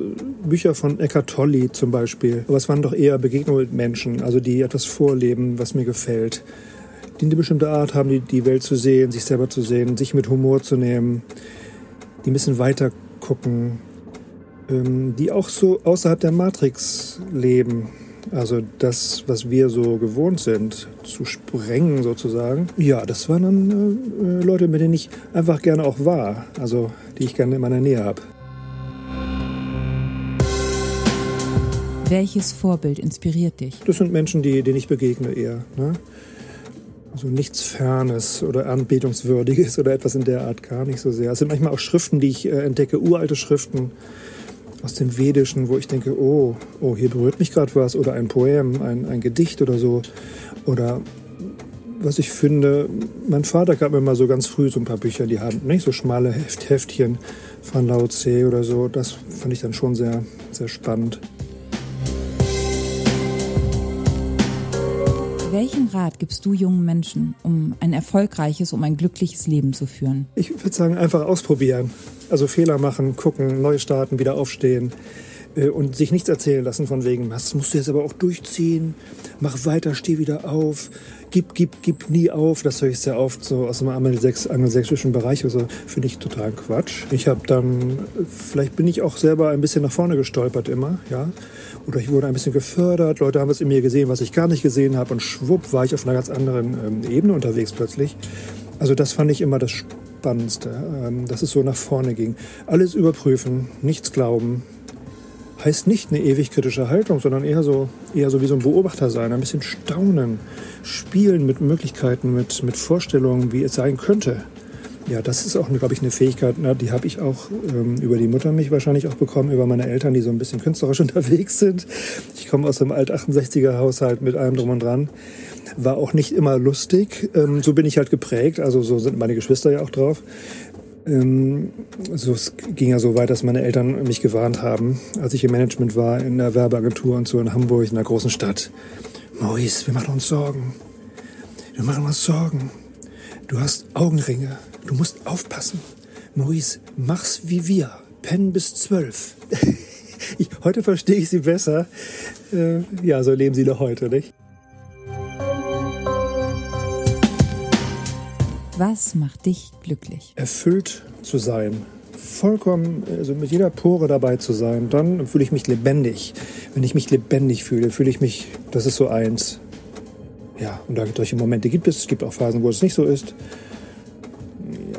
Bücher von Eckhart Tolle zum Beispiel. Aber es waren doch eher Begegnungen mit Menschen, also die etwas vorleben, was mir gefällt die eine bestimmte Art haben, die, die Welt zu sehen, sich selber zu sehen, sich mit Humor zu nehmen, die ein bisschen weiter gucken, ähm, die auch so außerhalb der Matrix leben. Also das, was wir so gewohnt sind, zu sprengen sozusagen. Ja, das waren dann äh, Leute, mit denen ich einfach gerne auch war. Also die ich gerne in meiner Nähe habe. Welches Vorbild inspiriert dich? Das sind Menschen, die, denen ich begegne eher. Ne? So nichts Fernes oder Anbetungswürdiges oder etwas in der Art gar nicht so sehr. Es sind manchmal auch Schriften, die ich äh, entdecke, uralte Schriften aus dem Vedischen, wo ich denke, oh, oh, hier berührt mich gerade was oder ein Poem, ein, ein Gedicht oder so. Oder was ich finde, mein Vater gab mir mal so ganz früh so ein paar Bücher in die Hand, nicht so schmale Heft, Heftchen von Lao Tse oder so. Das fand ich dann schon sehr, sehr spannend. Welchen Rat gibst du jungen Menschen, um ein erfolgreiches, um ein glückliches Leben zu führen? Ich würde sagen, einfach ausprobieren. Also Fehler machen, gucken, neu starten, wieder aufstehen äh, und sich nichts erzählen lassen von wegen, das musst du jetzt aber auch durchziehen, mach weiter, steh wieder auf, gib, gib, gib nie auf. Das höre ich sehr oft so aus dem angelsächsischen Bereich. Also finde ich total Quatsch. Ich habe dann, vielleicht bin ich auch selber ein bisschen nach vorne gestolpert immer, ja oder ich wurde ein bisschen gefördert, Leute haben was in mir gesehen, was ich gar nicht gesehen habe und schwupp war ich auf einer ganz anderen ähm, Ebene unterwegs plötzlich. Also das fand ich immer das Spannendste, ähm, dass es so nach vorne ging. Alles überprüfen, nichts glauben, heißt nicht eine ewig kritische Haltung, sondern eher so, eher so wie so ein Beobachter sein, ein bisschen staunen, spielen mit Möglichkeiten, mit, mit Vorstellungen, wie es sein könnte. Ja, das ist auch, glaube ich, eine Fähigkeit, na, die habe ich auch ähm, über die Mutter mich wahrscheinlich auch bekommen, über meine Eltern, die so ein bisschen künstlerisch unterwegs sind. Ich komme aus einem Alt-68er-Haushalt mit allem drum und dran. War auch nicht immer lustig. Ähm, so bin ich halt geprägt, also so sind meine Geschwister ja auch drauf. Ähm, so, es ging ja so weit, dass meine Eltern mich gewarnt haben, als ich im Management war, in der Werbeagentur und so in Hamburg, in einer großen Stadt. Maurice, wir machen uns Sorgen. Wir machen uns Sorgen. Du hast Augenringe. Du musst aufpassen. Maurice, mach's wie wir. Pennen bis zwölf. ich, heute verstehe ich sie besser. Äh, ja, so leben sie noch heute, nicht? Was macht dich glücklich? Erfüllt zu sein. Vollkommen, also mit jeder Pore dabei zu sein. Dann fühle ich mich lebendig. Wenn ich mich lebendig fühle, fühle ich mich, das ist so eins. Ja, und da solche Momente gibt es. Es gibt auch Phasen, wo es nicht so ist.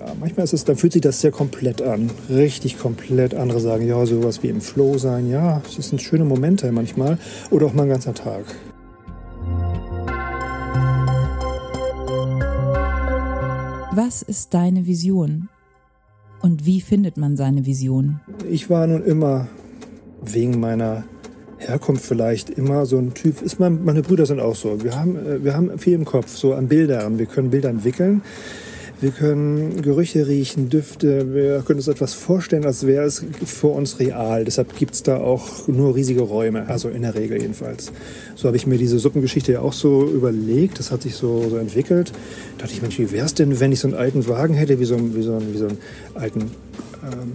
Ja, manchmal ist es, dann fühlt sich das sehr komplett an. Richtig komplett. Andere sagen, ja, sowas wie im Flow sein. Ja, es sind schöne Momente manchmal. Oder auch mal ein ganzer Tag. Was ist deine Vision? Und wie findet man seine Vision? Ich war nun immer wegen meiner Herkunft vielleicht immer so ein Typ. Ist mein, meine Brüder sind auch so. Wir haben, äh, wir haben viel im Kopf, so an Bildern. Wir können Bilder entwickeln. Wir können Gerüche riechen, Düfte. Wir können uns etwas vorstellen, als wäre es vor uns real. Deshalb gibt es da auch nur riesige Räume, also in der Regel jedenfalls. So habe ich mir diese Suppengeschichte ja auch so überlegt. Das hat sich so, so entwickelt. Da dachte ich, Mensch, wie wäre es denn, wenn ich so einen alten Wagen hätte, wie so, wie so, wie so einen alten... Ähm,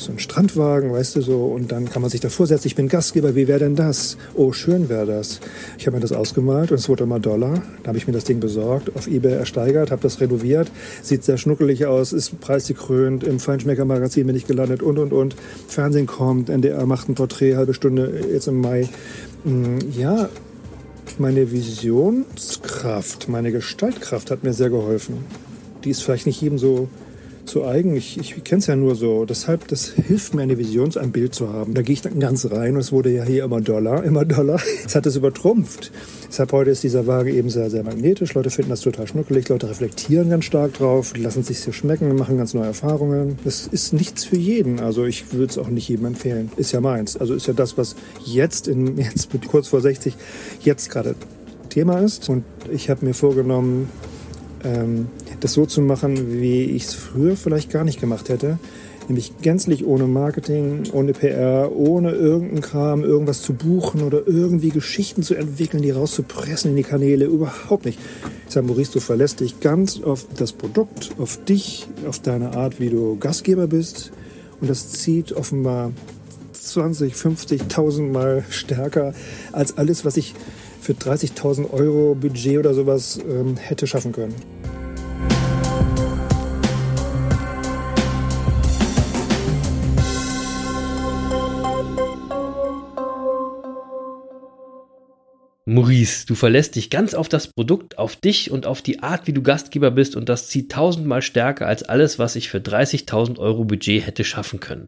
so ein Strandwagen, weißt du, so, und dann kann man sich davor setzen, ich bin Gastgeber, wie wäre denn das? Oh, schön wäre das. Ich habe mir das ausgemalt und es wurde immer Dollar. Da habe ich mir das Ding besorgt, auf Ebay ersteigert, habe das renoviert, sieht sehr schnuckelig aus, ist preisgekrönt, im Feinschmecker-Magazin bin ich gelandet und, und, und. Fernsehen kommt, NDR macht ein Porträt, halbe Stunde, jetzt im Mai. Hm, ja, meine Visionskraft, meine Gestaltkraft hat mir sehr geholfen. Die ist vielleicht nicht jedem so zu eigen. Ich, ich kenne es ja nur so. Deshalb, das hilft mir, eine Vision, ein Bild zu haben. Da gehe ich dann ganz rein und es wurde ja hier immer Dollar, immer Dollar. Es hat es übertrumpft. Deshalb heute ist dieser Waage eben sehr, sehr magnetisch. Leute finden das total schnuckelig. Leute reflektieren ganz stark drauf, lassen sich hier schmecken, machen ganz neue Erfahrungen. Das ist nichts für jeden. Also ich würde es auch nicht jedem empfehlen. Ist ja meins. Also ist ja das, was jetzt, in, jetzt mit kurz vor 60, jetzt gerade Thema ist. Und ich habe mir vorgenommen, ähm, das so zu machen, wie ich es früher vielleicht gar nicht gemacht hätte. Nämlich gänzlich ohne Marketing, ohne PR, ohne irgendeinen Kram, irgendwas zu buchen oder irgendwie Geschichten zu entwickeln, die rauszupressen in die Kanäle. Überhaupt nicht. Ich sage, Maurice, du verlässt dich ganz auf das Produkt, auf dich, auf deine Art, wie du Gastgeber bist. Und das zieht offenbar 20, 50.000 Mal stärker als alles, was ich für 30.000 Euro Budget oder sowas ähm, hätte schaffen können. Maurice, du verlässt dich ganz auf das Produkt, auf dich und auf die Art, wie du Gastgeber bist und das zieht tausendmal stärker als alles, was ich für 30.000 Euro Budget hätte schaffen können.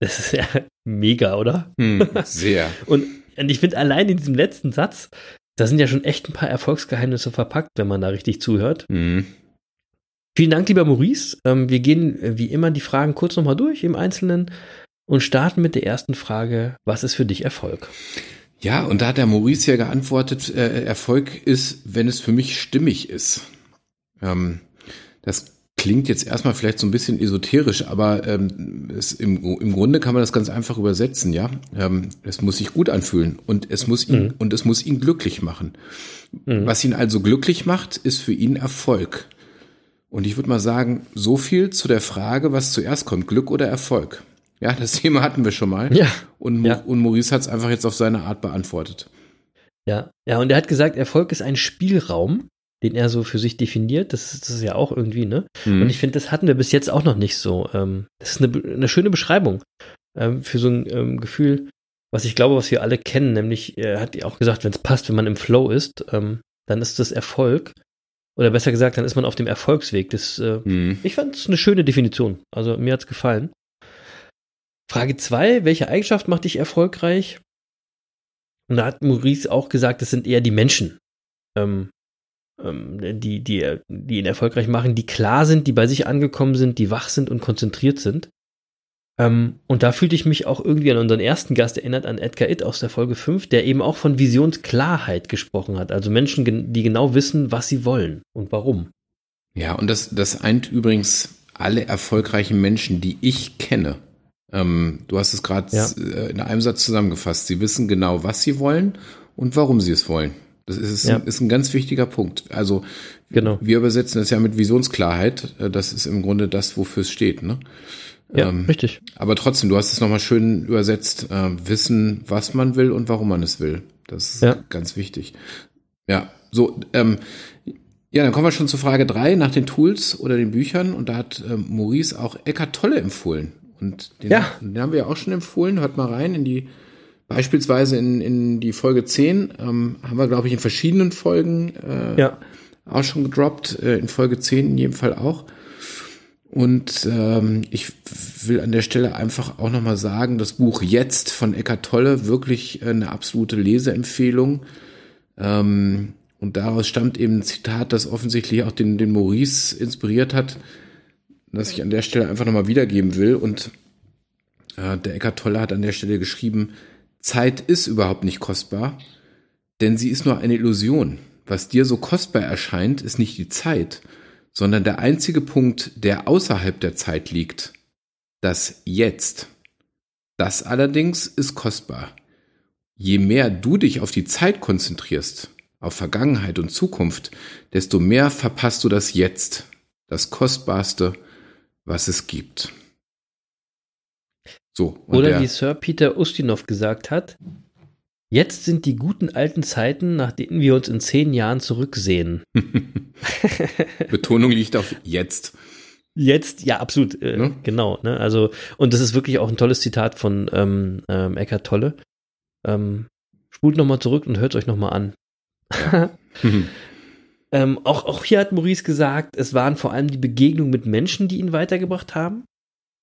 Das ist ja mega, oder? Hm, sehr. und, und ich finde allein in diesem letzten Satz, da sind ja schon echt ein paar Erfolgsgeheimnisse verpackt, wenn man da richtig zuhört. Hm. Vielen Dank, lieber Maurice. Ähm, wir gehen äh, wie immer die Fragen kurz nochmal durch im Einzelnen und starten mit der ersten Frage. Was ist für dich Erfolg? Ja, und da hat der Maurice ja geantwortet, äh, Erfolg ist, wenn es für mich stimmig ist. Ähm, das klingt jetzt erstmal vielleicht so ein bisschen esoterisch, aber ähm, es, im, im Grunde kann man das ganz einfach übersetzen, ja. Ähm, es muss sich gut anfühlen und es muss ihn Mhm. und es muss ihn glücklich machen. Mhm. Was ihn also glücklich macht, ist für ihn Erfolg. Und ich würde mal sagen, so viel zu der Frage, was zuerst kommt, Glück oder Erfolg. Ja, das Thema hatten wir schon mal. Ja. Und, Ja. und Maurice hat es einfach jetzt auf seine Art beantwortet. Ja, ja, und er hat gesagt, Erfolg ist ein Spielraum, den er so für sich definiert. Das ist, das ist ja auch irgendwie, ne? Mhm. Und ich finde, das hatten wir bis jetzt auch noch nicht so. Ähm, das ist eine, eine schöne Beschreibung ähm, für so ein ähm, Gefühl, was ich glaube, was wir alle kennen. Nämlich, er hat ja auch gesagt, wenn es passt, wenn man im Flow ist, ähm, dann ist das Erfolg. Oder besser gesagt, dann ist man auf dem Erfolgsweg. Das, äh, Mhm. ich fand es eine schöne Definition. Also mir hat's gefallen. Frage zwei: Welche Eigenschaft macht dich erfolgreich? Und da hat Maurice auch gesagt, das sind eher die Menschen. Ähm, die, die, die ihn erfolgreich machen, die klar sind, die bei sich angekommen sind, die wach sind und konzentriert sind. Ähm, und da fühlte ich mich auch irgendwie an unseren ersten Gast erinnert, an Edgar Itt aus der Folge 5, der eben auch von Visionsklarheit gesprochen hat. Also Menschen, die genau wissen, was sie wollen und warum. Ja, und das, das eint übrigens alle erfolgreichen Menschen, die ich kenne. Ähm, du hast es gerade ja. Äh, in einem Satz zusammengefasst. Sie wissen genau, was sie wollen und warum sie es wollen. Das ist, ja. ist ein ganz wichtiger Punkt. Also genau. wir übersetzen das ja mit Visionsklarheit. Äh, das ist im Grunde das, wofür es steht. Ne? Ja, ähm, richtig. Aber trotzdem, du hast es nochmal schön übersetzt. Äh, wissen, was man will und warum man es will. Das ist ja. ganz wichtig. Ja, so, ähm, ja, dann kommen wir schon zur Frage drei nach den Tools oder den Büchern. Und da hat ähm, Maurice auch Eckart Tolle empfohlen. Und den, ja. den haben wir ja auch schon empfohlen. Hört mal rein in die, beispielsweise in, in die Folge 10. Ähm, haben wir, glaube ich, in verschiedenen Folgen äh, ja. auch schon gedroppt. Äh, in Folge 10 in jedem Fall auch. Und ähm, ich will an der Stelle einfach auch nochmal sagen, das Buch Jetzt von Eckart Tolle, wirklich eine absolute Leseempfehlung. Ähm, und daraus stammt eben ein Zitat, das offensichtlich auch den, den Maurice inspiriert hat das ich an der Stelle einfach nochmal wiedergeben will. Und äh, der Eckart Tolle hat an der Stelle geschrieben, Zeit ist überhaupt nicht kostbar, denn sie ist nur eine Illusion. Was dir so kostbar erscheint, ist nicht die Zeit, sondern der einzige Punkt, der außerhalb der Zeit liegt. Das Jetzt. Das allerdings ist kostbar. Je mehr du dich auf die Zeit konzentrierst, auf Vergangenheit und Zukunft, desto mehr verpasst du das Jetzt, das Kostbarste, was es gibt. So. Oder der, wie Sir Peter Ustinov gesagt hat, jetzt sind die guten alten Zeiten, nach denen wir uns in zehn Jahren zurücksehen. Betonung liegt auf jetzt. Jetzt, ja, absolut, äh, ne? genau. Ne? Also, und das ist wirklich auch ein tolles Zitat von ähm, ähm, Eckhart Tolle. Ähm, spult nochmal zurück und hört es euch nochmal an. Ähm, auch, auch hier hat Maurice gesagt, es waren vor allem die Begegnungen mit Menschen, die ihn weitergebracht haben.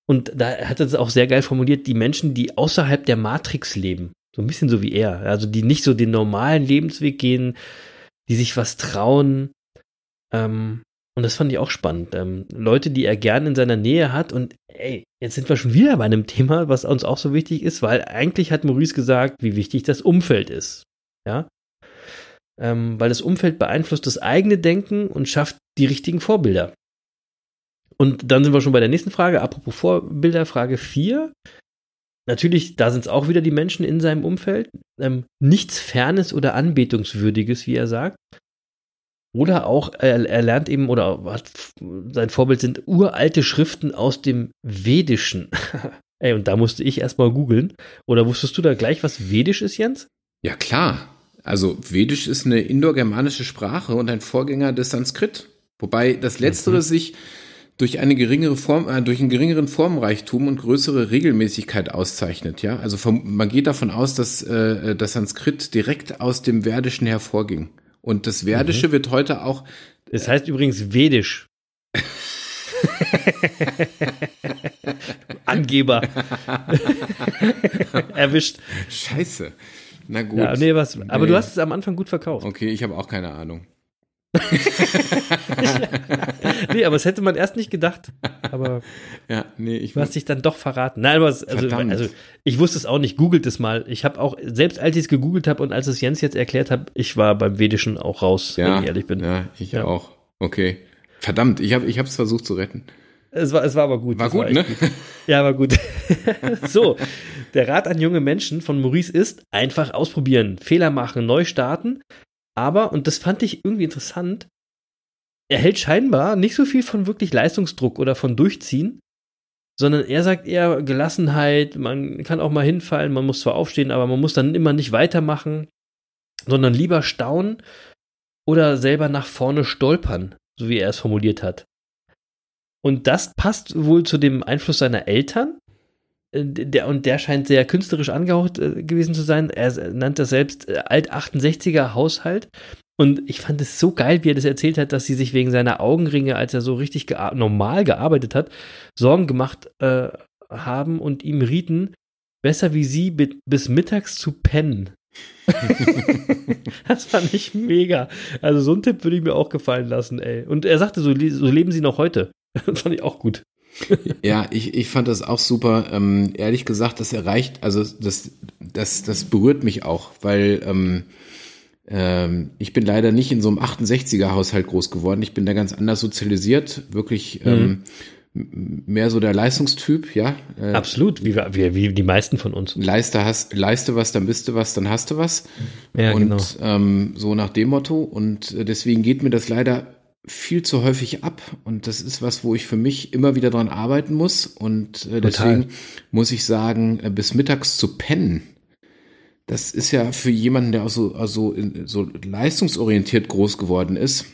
Und da hat er es auch sehr geil formuliert, die Menschen, die außerhalb der Matrix leben. So ein bisschen so wie er. Also die nicht so den normalen Lebensweg gehen, die sich was trauen. Ähm, und das fand ich auch spannend. Ähm, Leute, die er gern in seiner Nähe hat. Und ey, jetzt sind wir schon wieder bei einem Thema, was uns auch so wichtig ist, weil eigentlich hat Maurice gesagt, wie wichtig das Umfeld ist. Ja ähm, weil das Umfeld beeinflusst das eigene Denken und schafft die richtigen Vorbilder. Und dann sind wir schon bei der nächsten Frage, apropos Vorbilder, Frage 4. Natürlich, da sind es auch wieder die Menschen in seinem Umfeld. Ähm, nichts Fernes oder Anbetungswürdiges, wie er sagt. Oder auch, er, er lernt eben, oder hat, sein Vorbild sind uralte Schriften aus dem Vedischen. Ey, und da musste ich erstmal googeln. Oder wusstest du da gleich, was Vedisch ist, Jens? Ja, klar. Also Vedisch ist eine indogermanische Sprache und ein Vorgänger des Sanskrit. Wobei das Letztere mhm. sich durch eine geringere Form, äh, durch einen geringeren Formreichtum und größere Regelmäßigkeit auszeichnet. Ja, also vom, man geht davon aus, dass äh, das Sanskrit direkt aus dem Verdischen hervorging. Und das Verdische mhm. wird heute auch. Es heißt übrigens Vedisch. Angeber. Erwischt. Scheiße. Na gut. Ja, nee, was, aber du hast es am Anfang gut verkauft. Okay, ich habe auch keine Ahnung. nee, aber das hätte man erst nicht gedacht. Aber ja, nee, ich du hast dich dann doch verraten. Nein, aber also, also, ich wusste es auch nicht. Googelt es mal. Ich habe auch, selbst als ich es gegoogelt habe und als es Jens jetzt erklärt hat, ich war beim Vedischen auch raus, ja, wenn ich ehrlich bin. Ja, ich ja. auch. Okay. Verdammt, ich habe es ich versucht zu retten. Es war, es war aber gut. War gut, war ne? Gut. Ja, war gut. so, der Rat an junge Menschen von Maurice ist, einfach ausprobieren, Fehler machen, neu starten. Aber, und das fand ich irgendwie interessant, er hält scheinbar nicht so viel von wirklich Leistungsdruck oder von Durchziehen, sondern er sagt eher Gelassenheit, man kann auch mal hinfallen, man muss zwar aufstehen, aber man muss dann immer nicht weitermachen, sondern lieber staunen oder selber nach vorne stolpern, so wie er es formuliert hat. Und das passt wohl zu dem Einfluss seiner Eltern, der, und der scheint sehr künstlerisch angehaucht äh, gewesen zu sein. Er nannte das selbst äh, Alt-68er Haushalt. Und ich fand es so geil, wie er das erzählt hat, dass sie sich wegen seiner Augenringe, als er so richtig gea normal gearbeitet hat, Sorgen gemacht äh, haben und ihm rieten, besser wie sie bis mittags zu pennen, das fand ich mega. Also so einen Tipp würde ich mir auch gefallen lassen, ey. Und er sagte, so, so leben sie noch heute. Das fand ich auch gut. Ja, ich, ich fand das auch super. Ähm, ehrlich gesagt, das erreicht, also das, das, das berührt mich auch, weil ähm, ähm, ich bin leider nicht in so einem 68er Haushalt groß geworden. Ich bin da ganz anders sozialisiert, wirklich ähm, mhm. mehr so der Leistungstyp, ja. Äh, Absolut, wie, wie, wie die meisten von uns. Leiste, hast, leiste was, dann bist du was, dann hast du was. Ja, und genau. ähm, so nach dem Motto. Und äh, deswegen geht mir das leider viel zu häufig ab und das ist was, wo ich für mich immer wieder dran arbeiten muss und äh, deswegen Total. muss ich sagen, äh, bis mittags zu pennen, das ist ja für jemanden, der auch so, also so leistungsorientiert groß geworden ist,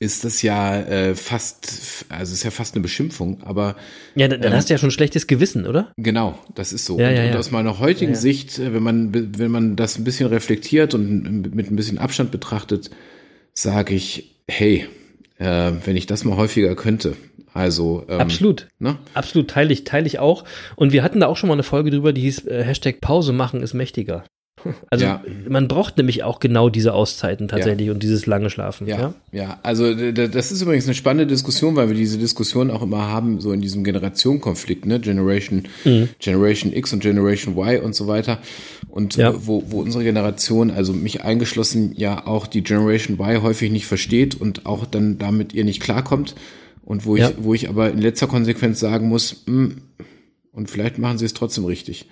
ist das ja äh, fast, also ist ja fast eine Beschimpfung, aber. Ja, dann, ähm, hast du ja schon schlechtes Gewissen, oder? Genau, das ist so. Ja, und, ja, ja. und aus meiner heutigen Sicht, äh, wenn man, wenn man das ein bisschen reflektiert und mit ein bisschen Abstand betrachtet, sage ich, hey, äh, wenn ich das mal häufiger könnte. Also ähm, absolut, ne? absolut teile ich, teile ich auch. Und wir hatten da auch schon mal eine Folge drüber, die hieß äh, Hashtag Pause machen ist mächtiger. Also ja. man braucht nämlich auch genau diese Auszeiten tatsächlich ja. und dieses lange Schlafen. Ja, ja, ja, also das ist übrigens eine spannende Diskussion, weil wir diese Diskussion auch immer haben, so in diesem Generationenkonflikt, ne? Generation, mhm. Generation X und Generation Y und so weiter. Und ja. wo, wo unsere Generation, also mich eingeschlossen, ja auch die Generation Y häufig nicht versteht und auch dann damit ihr nicht klarkommt. Und wo ich, wo ich aber in letzter Konsequenz sagen muss, mh, hm, und vielleicht machen sie es trotzdem richtig.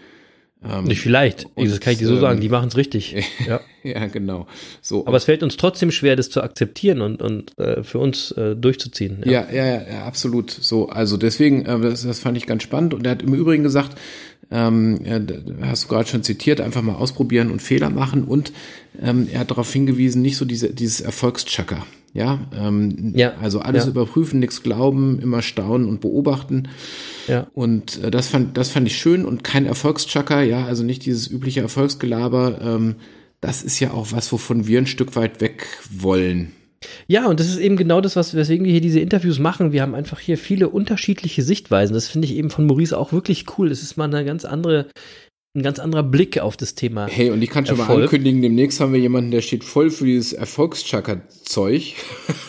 Ähm, Nicht vielleicht, das kann ich dir so sagen, die machen es richtig. ja. ja, genau. So. Aber es fällt uns trotzdem schwer, das zu akzeptieren und, und äh, für uns äh, durchzuziehen. Ja. Ja, ja, ja, absolut. So, also deswegen, äh, das, das fand ich ganz spannend. Und er hat im Übrigen gesagt, ähm, hast du gerade schon zitiert, einfach mal ausprobieren und Fehler machen. Und ähm, er hat darauf hingewiesen, nicht so diese, dieses Erfolgschacker. Ja, ähm, ja, also alles ja. überprüfen, nichts glauben, immer staunen und beobachten. Ja. Und äh, das fand, das fand ich schön und kein Erfolgschacker, ja, also nicht dieses übliche Erfolgsgelaber. Ähm, das ist ja auch was, wovon wir ein Stück weit weg wollen. Ja, und das ist eben genau das, was, weswegen wir hier diese Interviews machen. Wir haben einfach hier viele unterschiedliche Sichtweisen. Das finde ich eben von Maurice auch wirklich cool. Es ist mal eine ganz andere ein ganz anderer Blick auf das Thema. Hey, und ich kann schon Erfolg. mal ankündigen, demnächst haben wir jemanden, der steht voll für dieses Erfolgschakra-Zeug.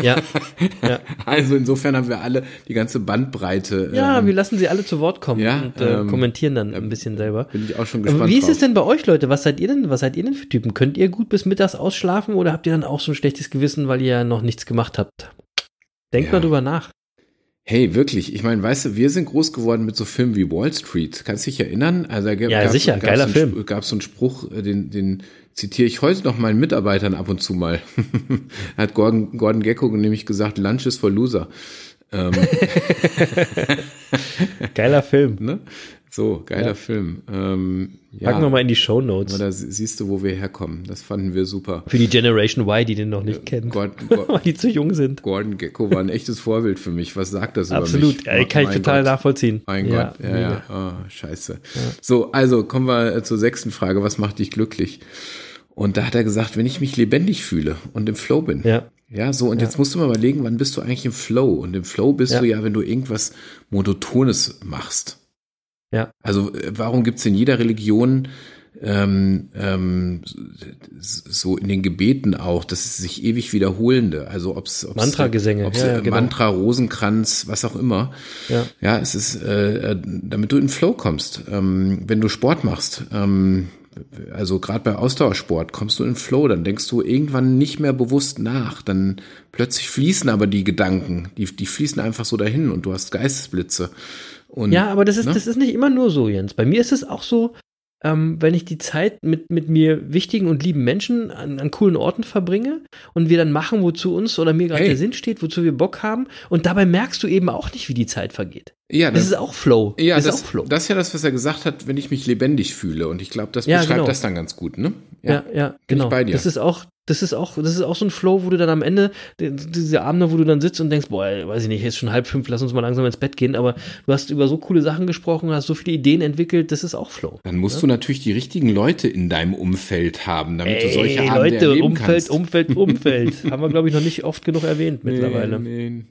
Ja, ja. Also insofern haben wir alle die ganze Bandbreite. Ja, ähm, wir lassen sie alle zu Wort kommen ja, und äh, ähm, kommentieren dann ein bisschen selber. Bin ich auch schon gespannt. Wie ist es denn bei euch, Leute? Was seid ihr denn, was seid ihr denn für Typen? Könnt ihr gut bis mittags ausschlafen oder habt ihr dann auch so ein schlechtes Gewissen, weil ihr ja noch nichts gemacht habt? Denkt ja. mal drüber nach. Hey, wirklich, ich meine, weißt du, wir sind groß geworden mit so Filmen wie Wall Street. Kannst du dich erinnern? Also da ja, sicher, geiler so Film. Gab so einen Spruch, äh, den, den zitiere ich heute noch meinen Mitarbeitern ab und zu mal. Hat Gordon, Gordon Gecko nämlich gesagt, Lunch is for Loser. Ähm. geiler Film. Ne? So, geiler ja. Film. Ähm, ja. Packen wir mal in die Show Notes. Da siehst du, wo wir herkommen. Das fanden wir super. Für die Generation Y, die den noch nicht kennen. Gordon, Gordon, weil die zu jung sind. Gordon Gecko war ein echtes Vorbild für mich. Was sagt das Absolut. über mich? Absolut. Kann ich total Gott. nachvollziehen. Mein ja, Gott. Ja, ja. Oh, scheiße. Ja. So, also kommen wir äh, zur sechsten Frage. Was macht dich glücklich? Und da hat er gesagt, wenn ich mich lebendig fühle und im Flow bin. Ja. Ja, so, und ja. jetzt musst du mal überlegen, wann bist du eigentlich im Flow? Und im Flow bist du ja, wenn du irgendwas Monotones machst. Ja. Also äh, warum gibt es in jeder Religion ähm, ähm, so in den Gebeten auch, das ist sich ewig wiederholende, also ob's, ob's Mantra-Gesänge, ob's, ja, genau. Mantra, Rosenkranz, was auch immer. Ja, ja es ist, äh, äh, damit du in Flow kommst. Ähm, wenn du Sport machst, ähm, also gerade bei Ausdauersport kommst du in Flow, dann denkst du irgendwann nicht mehr bewusst nach, dann plötzlich fließen aber die Gedanken, die, die fließen einfach so dahin und du hast Geistesblitze. Und, ja, aber das ist, ne? das ist nicht immer nur so, Jens. Bei mir ist es auch so, ähm, wenn ich die Zeit mit, mit mir wichtigen und lieben Menschen an, an coolen Orten verbringe und wir dann machen, wozu uns oder mir gerade hey. der Sinn steht, wozu wir Bock haben. Und dabei merkst du eben auch nicht, wie die Zeit vergeht. Ja, das, das ist auch Flow. Ja, das, das, ist auch Flow. Das ist ja das, was er gesagt hat, wenn ich mich lebendig fühle. Und ich glaube, das ja, beschreibt genau. das dann ganz gut, ne? Ja, ja, ja genau. bei dir. Das ist auch, das ist auch, das ist auch so ein Flow, wo du dann am Ende, diese Abende, wo du dann sitzt und denkst, boah, weiß ich nicht, jetzt schon halb fünf, lass uns mal langsam ins Bett gehen, aber du hast über so coole Sachen gesprochen, hast so viele Ideen entwickelt, das ist auch Flow. Dann musst ja? du natürlich die richtigen Leute in deinem Umfeld haben, damit Ey, du solche Abende Leute, erleben Umfeld, kannst. Umfeld, Umfeld, Umfeld. haben wir, glaube ich, noch nicht oft genug erwähnt mittlerweile. Nee, nee.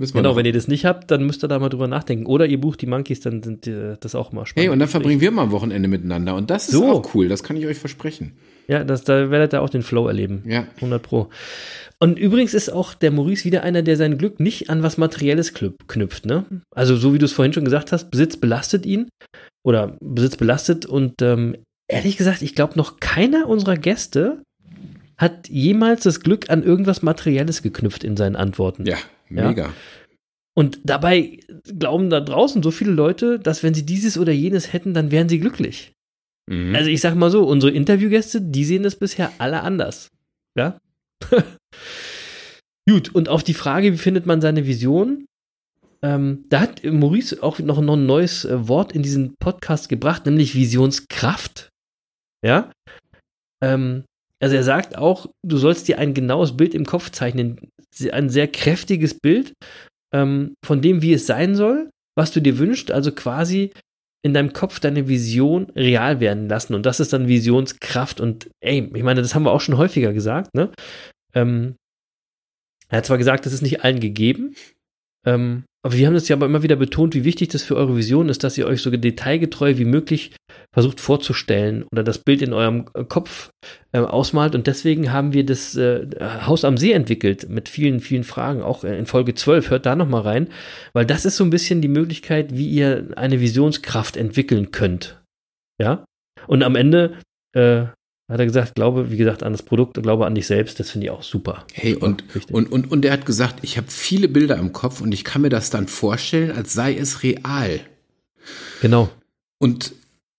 Genau, noch. wenn ihr das nicht habt, dann müsst ihr da mal drüber nachdenken. Oder ihr bucht die Monkeys, dann sind äh, das auch mal spannend. Hey, und dann verbringen wir mal ein Wochenende miteinander. Und das ist So. auch cool, das kann ich euch versprechen. Ja, das, da werdet ihr auch den Flow erleben. Ja. 100 Pro. Und übrigens ist auch der Maurice wieder einer, der sein Glück nicht an was Materielles knüpft, ne? Also, so wie du es vorhin schon gesagt hast, Besitz belastet ihn oder Besitz belastet und ähm, ehrlich gesagt, ich glaube, noch keiner unserer Gäste hat jemals das Glück an irgendwas Materielles geknüpft in seinen Antworten. Ja, Ja. mega. Und dabei glauben da draußen so viele Leute, dass wenn sie dieses oder jenes hätten, dann wären sie glücklich. Mhm. Also ich sag mal so, unsere Interviewgäste, die sehen das bisher alle anders. Ja? Gut, und auf die Frage, wie findet man seine Vision? Ähm, da hat Maurice auch noch, noch ein neues äh, Wort in diesen Podcast gebracht, nämlich Visionskraft. Ja? Ähm, also er sagt auch, du sollst dir ein genaues Bild im Kopf zeichnen, ein sehr kräftiges Bild ähm, von dem, wie es sein soll, was du dir wünschst, also quasi in deinem Kopf deine Vision real werden lassen. Und das ist dann Visionskraft. Und ey, ich meine, das haben wir auch schon häufiger gesagt, ne? Ähm, er hat zwar gesagt, das ist nicht allen gegeben, ähm, aber wir haben das ja aber immer wieder betont, wie wichtig das für eure Vision ist, dass ihr euch so detailgetreu wie möglich versucht vorzustellen oder das Bild in eurem äh, Kopf äh, ausmalt. Und deswegen haben wir das äh, Haus am See entwickelt mit vielen, vielen Fragen, auch in Folge 12. Hört da nochmal rein, weil das ist so ein bisschen die Möglichkeit, wie ihr eine Visionskraft entwickeln könnt. Ja? Und am Ende äh, hat er gesagt, glaube, wie gesagt, an das Produkt, glaube an dich selbst. Das finde ich auch super. Hey, super und, und, und, und er hat gesagt, ich habe viele Bilder im Kopf und ich kann mir das dann vorstellen, als sei es real. genau. Und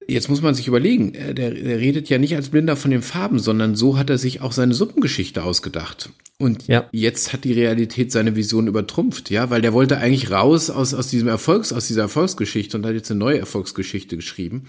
jetzt muss man sich überlegen, äh, der, der redet ja nicht als Blinder von den Farben, sondern so hat er sich auch seine Suppengeschichte ausgedacht. Und Ja. jetzt hat die Realität seine Vision übertrumpft, ja, weil der wollte eigentlich raus aus, aus diesem Erfolgs, aus dieser Erfolgsgeschichte und hat jetzt eine neue Erfolgsgeschichte geschrieben.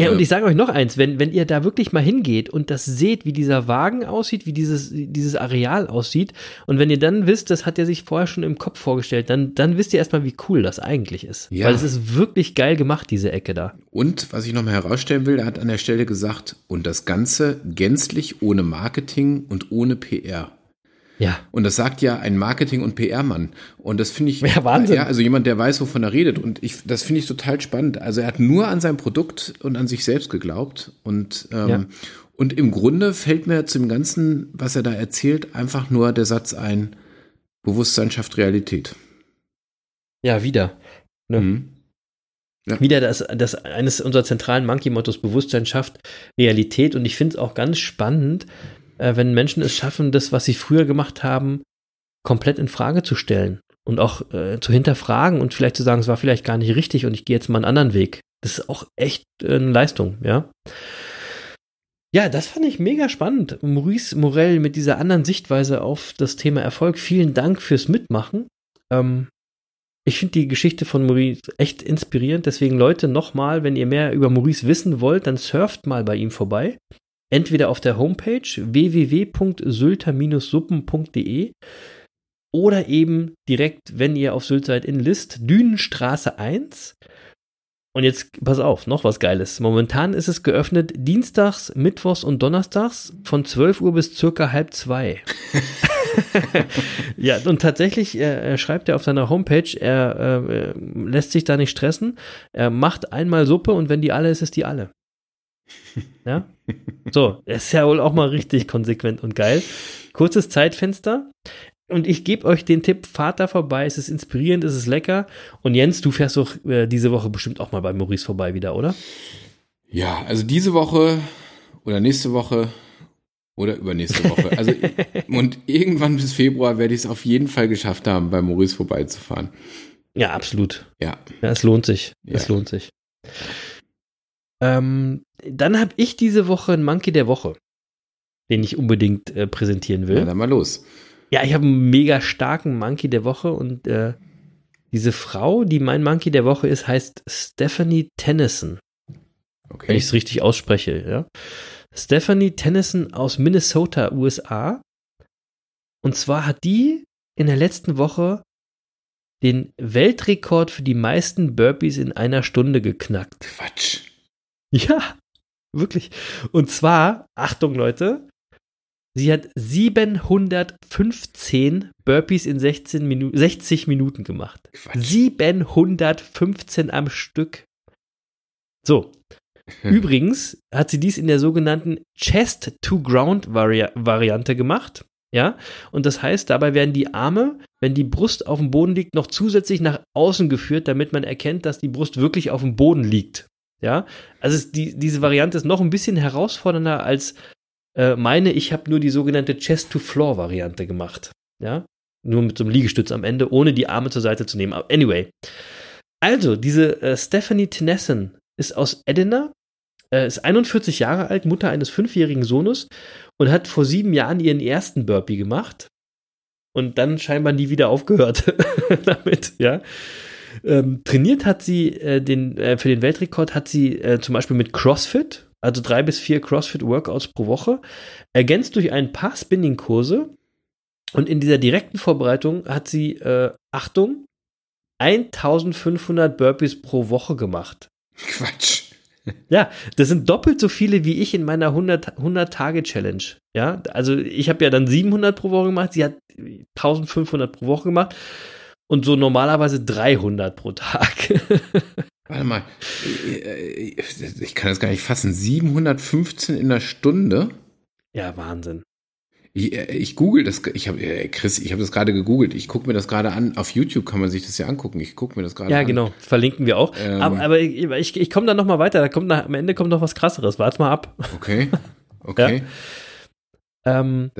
Ja, und Äh, ich sage euch noch eins, wenn, wenn ihr da wirklich mal hingeht und das seht, wie dieser Wagen aussieht, wie dieses, dieses Areal aussieht, und wenn ihr dann wisst, das hat er sich vorher schon im Kopf vorgestellt, dann, dann wisst ihr erstmal, wie cool das eigentlich ist. Ja. Weil es ist wirklich geil gemacht, diese Ecke da. Und was ich nochmal herausstellen will, er hat an der Stelle gesagt, und das Ganze gänzlich ohne Marketing und ohne PR. Ja. Und das sagt ja ein Marketing- und PR-Mann. Und das finde ich, Ja, Wahnsinn. Ja, also jemand, der weiß, wovon er redet. Und ich, das finde ich total spannend. Also er hat nur an sein Produkt und an sich selbst geglaubt. Und, ähm, Ja. und im Grunde fällt mir zu dem Ganzen, was er da erzählt, einfach nur der Satz ein, Bewusstsein schafft Realität. Ja, wieder. Ne? Mhm. Wieder das, das eines unserer zentralen Monkey-Mottos, Bewusstsein schafft Realität. Und ich finde es auch ganz spannend, äh, wenn Menschen es schaffen, das, was sie früher gemacht haben, komplett in Frage zu stellen und auch äh, zu hinterfragen und vielleicht zu sagen, es war vielleicht gar nicht richtig und ich gehe jetzt mal einen anderen Weg. Das ist auch echt äh, eine Leistung, ja. Ja, das fand ich mega spannend. Maurice Morell mit dieser anderen Sichtweise auf das Thema Erfolg. Vielen Dank fürs Mitmachen. Ähm, ich finde die Geschichte von Maurice echt inspirierend. Deswegen, Leute, nochmal, wenn ihr mehr über Maurice wissen wollt, dann surft mal bei ihm vorbei. Entweder auf der Homepage www.sylter-suppen.de oder eben direkt, wenn ihr auf Sylt seid, in List, Dünenstraße 1. Und jetzt pass auf, noch was Geiles. Momentan ist es geöffnet dienstags, mittwochs und donnerstags von 12 Uhr bis circa halb zwei. ja, und tatsächlich äh, schreibt er auf seiner Homepage, er äh, lässt sich da nicht stressen. Er macht einmal Suppe und wenn die alle ist, ist die alle. Ja? So, ist ja wohl auch mal richtig konsequent und geil. Kurzes Zeitfenster. Und ich gebe euch den Tipp, fahrt da vorbei, es ist inspirierend, es ist lecker. Und Jens, du fährst doch äh, diese Woche bestimmt auch mal bei Maurice vorbei wieder, oder? Ja, also diese Woche oder nächste Woche oder übernächste Woche. Also und irgendwann bis Februar werde ich es auf jeden Fall geschafft haben, bei Maurice vorbeizufahren. Ja, absolut. Ja. Ja, es lohnt sich. Ja. Es lohnt sich. Ähm, dann habe ich diese Woche einen Monkey der Woche, den ich unbedingt äh, präsentieren will. Na, dann mal los. Ja, ich habe einen mega starken Monkey der Woche und äh, diese Frau, die mein Monkey der Woche ist, heißt Stephanie Tennyson, wenn Okay. ich es richtig ausspreche. Ja? Stephanie Tennyson aus Minnesota, USA. Und zwar hat die in der letzten Woche den Weltrekord für die meisten Burpees in einer Stunde geknackt. Quatsch. Ja, wirklich. Und zwar, Achtung Leute, Sie hat 715 Burpees in 16 Minu 60 Minuten gemacht. Quatsch. 715 am Stück. So. Übrigens hat sie dies in der sogenannten Chest-to-Ground-Variante gemacht. Ja, und das heißt, dabei werden die Arme, wenn die Brust auf dem Boden liegt, noch zusätzlich nach außen geführt, damit man erkennt, dass die Brust wirklich auf dem Boden liegt. Ja, also es, die, diese Variante ist noch ein bisschen herausfordernder als äh, meine. Ich habe nur die sogenannte Chest-to-Floor-Variante gemacht. Ja, nur mit so einem Liegestütz am Ende, ohne die Arme zur Seite zu nehmen. Aber Anyway. Also, diese äh, Stephanie Tennyson ist aus Edina, äh, ist 41 Jahre alt, Mutter eines fünfjährigen Sohnes und hat vor sieben Jahren ihren ersten Burpee gemacht und dann scheinbar nie wieder aufgehört damit, ja. Ähm, trainiert hat sie äh, den, äh, für den Weltrekord hat sie äh, zum Beispiel mit CrossFit, also drei bis vier CrossFit-Workouts pro Woche, ergänzt durch ein paar Spinning-Kurse. Und in dieser direkten Vorbereitung hat sie, äh, Achtung, 1500 Burpees pro Woche gemacht. Quatsch. Ja, das sind doppelt so viele wie ich in meiner 100 100-Tage-Challenge. Ja, also ich habe ja dann 700 pro Woche gemacht, sie hat 1500 pro Woche gemacht und so normalerweise 300 pro Tag. Warte mal. Ich kann das gar nicht fassen. 715 in der Stunde? ja, Wahnsinn. Ich, ich google das. Ich habe Chris, ich habe das gerade gegoogelt. Ich gucke mir das gerade an. Auf YouTube kann man sich das ja angucken. Ich gucke mir das gerade Ja, an. genau, verlinken wir auch. Ähm. aber aber ich, ich, komme da noch mal weiter. Da kommt nach, am Ende kommt noch was krasseres. Warte mal ab. Okay. Okay. Sind Ähm,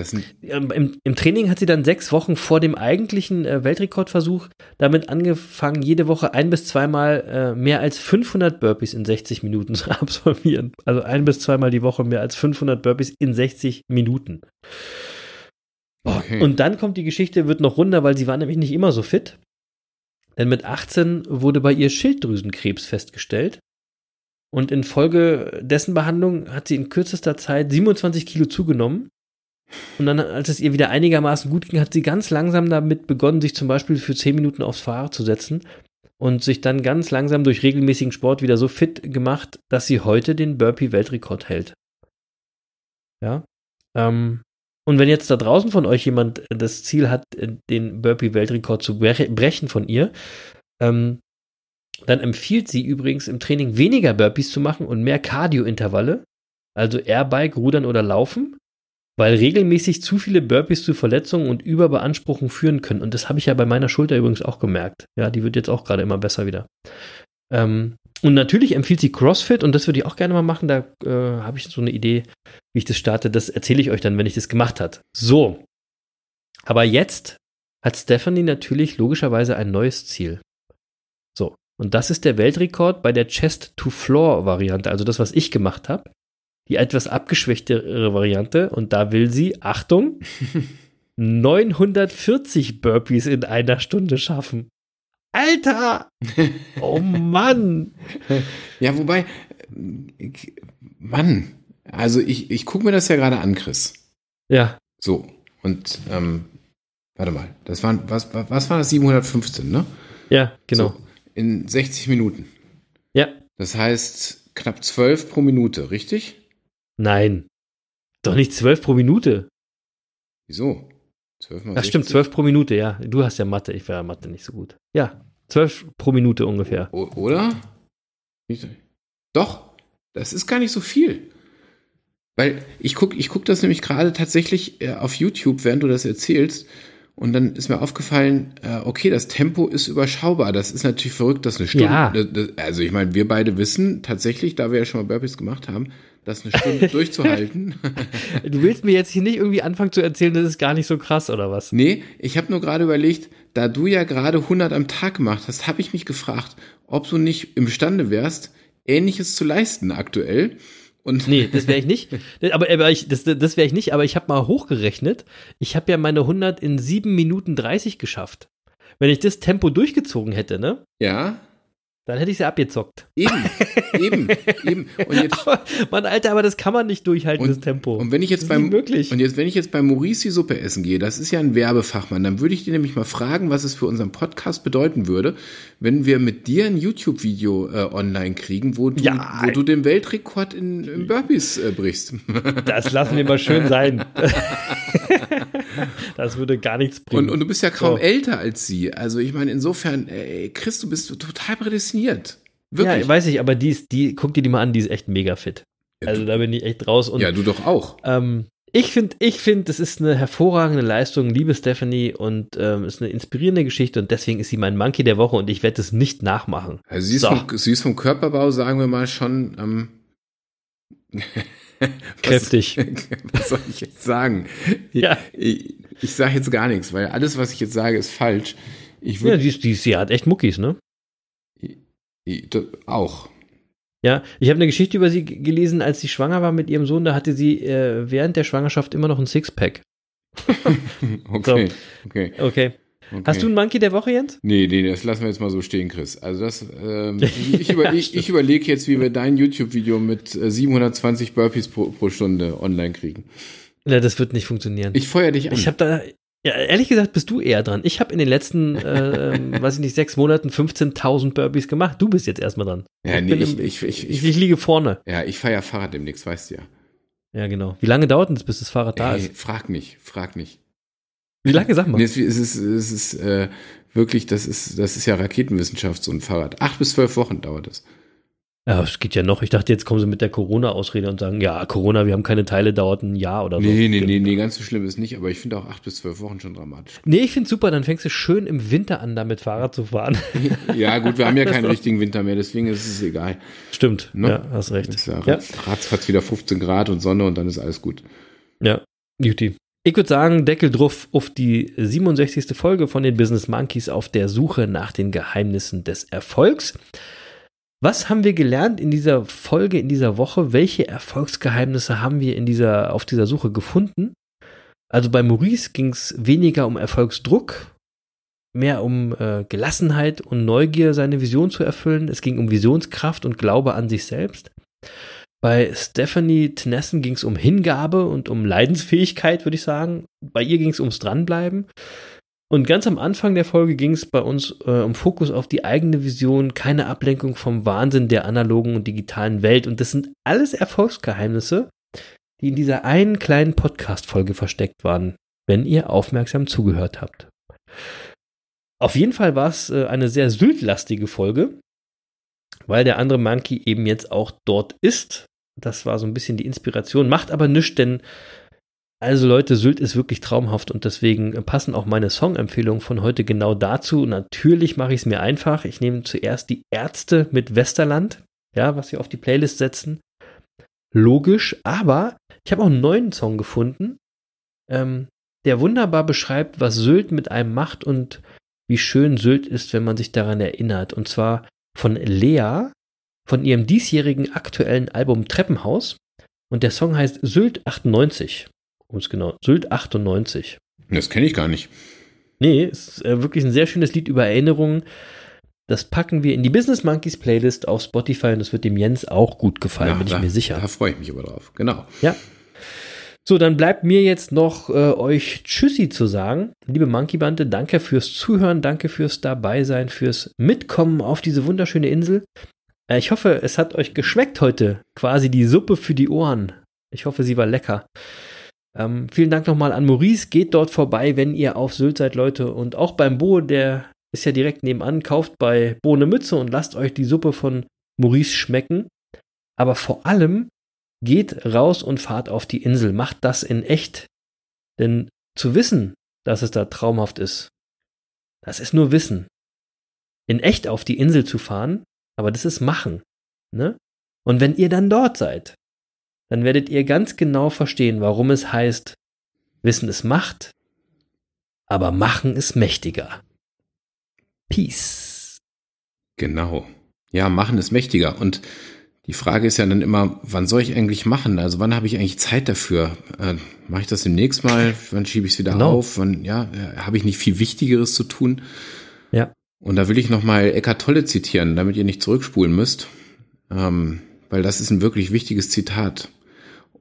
Im, Im Training hat sie dann sechs Wochen vor dem eigentlichen äh, Weltrekordversuch damit angefangen, jede Woche ein bis zweimal äh, mehr als 500 Burpees in 60 Minuten zu absolvieren. Also ein bis zweimal die Woche mehr als 500 Burpees in 60 Minuten. okay. Und dann kommt die Geschichte, wird noch runder, weil sie war nämlich nicht immer so fit. Denn mit 18 wurde bei ihr Schilddrüsenkrebs festgestellt. Und infolge dessen Behandlung hat sie in kürzester Zeit 27 Kilo zugenommen. Und dann, als es ihr wieder einigermaßen gut ging, hat sie ganz langsam damit begonnen, sich zum Beispiel für 10 Minuten aufs Fahrrad zu setzen und sich dann ganz langsam durch regelmäßigen Sport wieder so fit gemacht, dass sie heute den Burpee-Weltrekord hält. Ja. Ähm, und wenn jetzt da draußen von euch jemand das Ziel hat, den Burpee-Weltrekord zu bre- brechen von ihr, ähm, dann empfiehlt sie übrigens im Training weniger Burpees zu machen und mehr Cardio-Intervalle, also Airbike, Rudern oder Laufen, weil regelmäßig zu viele Burpees zu Verletzungen und Überbeanspruchung führen können. Und das habe ich ja bei meiner Schulter übrigens auch gemerkt. Ja, die wird jetzt auch gerade immer besser wieder. Ähm, und natürlich empfiehlt sie CrossFit und das würde ich auch gerne mal machen. Da äh, habe ich so eine Idee, wie ich das starte. Das erzähle ich euch dann, wenn ich das gemacht habe. So. Aber jetzt hat Stephanie natürlich logischerweise ein neues Ziel. So. Und das ist der Weltrekord bei der Chest-to-Floor-Variante, also das, was ich gemacht habe. Die etwas abgeschwächtere Variante. Und da will sie, Achtung, 940 Burpees in einer Stunde schaffen. Alter! Oh Mann! Ja, wobei, Mann, also ich, ich gucke mir das ja gerade an, Chris. Ja, So, und ähm, warte mal, das waren, was, was was war das? 715, ne? ja, genau. So, in 60 Minuten. Ja, Das heißt knapp 12 pro Minute, richtig? Nein. Doch nicht 12 pro Minute. Wieso? 12 mal Das stimmt, 60? 12 pro Minute, ja. Du hast ja Mathe, ich war ja Mathe nicht so gut. Ja, 12 pro Minute ungefähr. O oder? Doch, das ist gar nicht so viel. Weil ich gucke ich guck das nämlich gerade tatsächlich äh, auf YouTube, während du das erzählst. Und dann ist mir aufgefallen, äh, okay, das Tempo ist überschaubar. Das ist natürlich verrückt, dass eine Stunde. Ja. das- das- Also ich meine, wir beide wissen tatsächlich, da wir ja schon mal Burpees gemacht haben, das eine Stunde durchzuhalten. Du willst mir jetzt hier nicht irgendwie anfangen zu erzählen, das ist gar nicht so krass, oder was? Nee, ich habe nur gerade überlegt, da du ja gerade 100 am Tag gemacht hast, habe ich mich gefragt, ob du nicht imstande wärst, Ähnliches zu leisten aktuell. Und Nee, das wäre ich nicht. Aber, aber ich, das, das wäre ich nicht, aber ich habe mal hochgerechnet. Ich habe ja meine 100 in 7 Minuten 30 geschafft. Wenn ich das Tempo durchgezogen hätte, ne? ja, Dann hätte ich sie abgezockt. Eben, eben, eben. Und jetzt, Aber, Mann, Alter, aber das kann man nicht durchhalten, das und, Tempo. und wenn ich jetzt das beim möglich. und jetzt wenn ich jetzt bei Maurice die Suppe essen gehe, das ist ja ein Werbefachmann, dann würde ich dir nämlich mal fragen, was es für unseren Podcast bedeuten würde, wenn wir mit dir ein YouTube-Video äh, online kriegen, wo du, Ja. wo du den Weltrekord in, in Burpees äh, brichst. Das lassen wir mal schön sein. das würde gar nichts bringen. Und, und du bist ja kaum So. älter als sie. Also ich meine, insofern, ey, Chris, du bist total prädestiniert. ja, Wirklich. weiß ich, aber die ist, die, guck dir die mal an, die ist echt mega fit. Also da bin ich echt raus. Und Ja, du doch auch. ähm, ich finde, ich finde, das ist eine hervorragende Leistung, liebe Stephanie, und ähm, ist eine inspirierende Geschichte und deswegen ist sie mein Monkey der Woche und ich werde es nicht nachmachen. Also sie ist, So. vom, sie ist vom Körperbau, sagen wir mal, schon ähm, Kräftig. Was soll ich jetzt sagen? Ja. Ich, ich sage jetzt gar nichts, weil alles, was ich jetzt sage, ist falsch. Ich Ja, würde die, die, sie hat echt Muckis, ne? auch. Ja, ich habe eine Geschichte über sie gelesen, als sie schwanger war mit ihrem Sohn, da hatte sie äh, während der Schwangerschaft immer noch ein Sixpack. Okay, okay, Okay. Okay. Hast du einen Monkey der Woche, Jens? Nee, nee, das lassen wir jetzt mal so stehen, Chris. Also das, ähm, ich, über, ich, ich überlege jetzt, wie wir dein YouTube-Video mit äh, 720 Burpees pro, pro Stunde online kriegen. Ja, das wird nicht funktionieren. Ich feuer dich an. Ich habe da, ja, ehrlich gesagt, bist du eher dran. Ich habe in den letzten, äh, ähm, weiß ich nicht, sechs Monaten 15.000 Burpees gemacht. Du bist jetzt erstmal dran. ja, nee, bin ich, im- ich, ich, Ich, ich, ich liege vorne. ja, ich fahre ja Fahrrad demnächst, weißt du ja. Ja, genau. Wie lange dauert denn es, bis das Fahrrad da Ey, ist? frag nicht, frag nicht. Wie lange, sag mal? Nee, es ist, es ist, äh, wirklich, das ist, das ist ja Raketenwissenschaft, so ein Fahrrad. Acht bis zwölf Wochen dauert es. Ja, es geht ja noch. Ich dachte, jetzt kommen sie mit der Corona-Ausrede und sagen, ja, Corona, wir haben keine Teile, dauert ein Jahr oder so. Nee, nee, nee, nee, ganz so schlimm ist nicht, aber ich finde auch acht bis zwölf Wochen schon dramatisch. Nee, ich finde super, dann fängst du schön im Winter an, damit Fahrrad zu fahren. Ja, gut, wir haben ja keinen richtigen Winter mehr, deswegen ist es egal. Stimmt, Ne? ja, hast recht. Ist ja, Ja. ratzfatz wieder 15 Grad und Sonne und dann ist alles gut. Ja, Beauty. Ich würde sagen, Deckel drauf auf die 67. Folge von den Business Monkeys auf der Suche nach den Geheimnissen des Erfolgs. Was haben wir gelernt in dieser Folge, in dieser Woche? Welche Erfolgsgeheimnisse haben wir in dieser, auf dieser Suche gefunden? Also bei Maurice ging es weniger um Erfolgsdruck, mehr um äh, Gelassenheit und Neugier, seine Vision zu erfüllen. Es ging um Visionskraft und Glaube an sich selbst. Bei Stephanie Tnessen ging es um Hingabe und um Leidensfähigkeit, würde ich sagen. Bei ihr ging es ums Dranbleiben. Und ganz am Anfang der Folge ging es bei uns äh, um Fokus auf die eigene Vision, keine Ablenkung vom Wahnsinn der analogen und digitalen Welt. Und das sind alles Erfolgsgeheimnisse, die in dieser einen kleinen Podcast-Folge versteckt waren, wenn ihr aufmerksam zugehört habt. Auf jeden Fall war es äh, eine sehr syltlastige Folge, weil der andere Monkey eben jetzt auch dort ist. Das war so ein bisschen die Inspiration, macht aber nichts, denn also Leute, Sylt ist wirklich traumhaft und deswegen passen auch meine Songempfehlungen von heute genau dazu. Natürlich mache ich es mir einfach. Ich nehme zuerst die Ärzte mit Westerland, ja, was wir auf die Playlist setzen. Logisch, aber ich habe auch einen neuen Song gefunden, ähm, der wunderbar beschreibt, was Sylt mit einem macht und wie schön Sylt ist, wenn man sich daran erinnert. Und zwar von Lea, von ihrem diesjährigen aktuellen Album Treppenhaus. Und der Song heißt Sylt 98. Um es genau, Sylt 98. Das kenne ich gar nicht. Nee, es ist äh, wirklich ein sehr schönes Lied über Erinnerungen. Das packen wir in die Business Monkeys Playlist auf Spotify und das wird dem Jens auch gut gefallen, Ja, bin ich da, mir sicher. Da freue ich mich aber drauf. Genau. Ja. So, dann bleibt mir jetzt noch äh, euch Tschüssi zu sagen. Liebe Monkey Bande, danke fürs Zuhören, danke fürs Dabeisein, fürs Mitkommen auf diese wunderschöne Insel. Äh, ich hoffe, es hat euch geschmeckt heute. Quasi die Suppe für die Ohren. Ich hoffe, sie war lecker. Ähm, vielen Dank nochmal an Maurice. Geht dort vorbei, wenn ihr auf Sylt seid, Leute. Und auch beim Bo, der ist ja direkt nebenan. Kauft bei Bo eine Mütze und lasst euch die Suppe von Maurice schmecken. Aber vor allem geht raus und fahrt auf die Insel. Macht das in echt. Denn zu wissen, dass es da traumhaft ist, das ist nur Wissen. In echt auf die Insel zu fahren, aber das ist Machen. Ne? Und wenn ihr dann dort seid, dann werdet ihr ganz genau verstehen, warum es heißt, Wissen ist Macht, aber Machen ist mächtiger. Peace. Genau. Ja, machen ist mächtiger. Und die Frage ist ja dann immer, wann soll ich eigentlich machen? Also wann habe ich eigentlich Zeit dafür? Äh, Mache ich das demnächst mal? Wann schiebe ich es wieder Genau. auf? Wann, ja, äh, habe ich nicht viel Wichtigeres zu tun? Ja. Und da will ich nochmal Eckart Tolle zitieren, damit ihr nicht zurückspulen müsst, ähm, weil das ist ein wirklich wichtiges Zitat.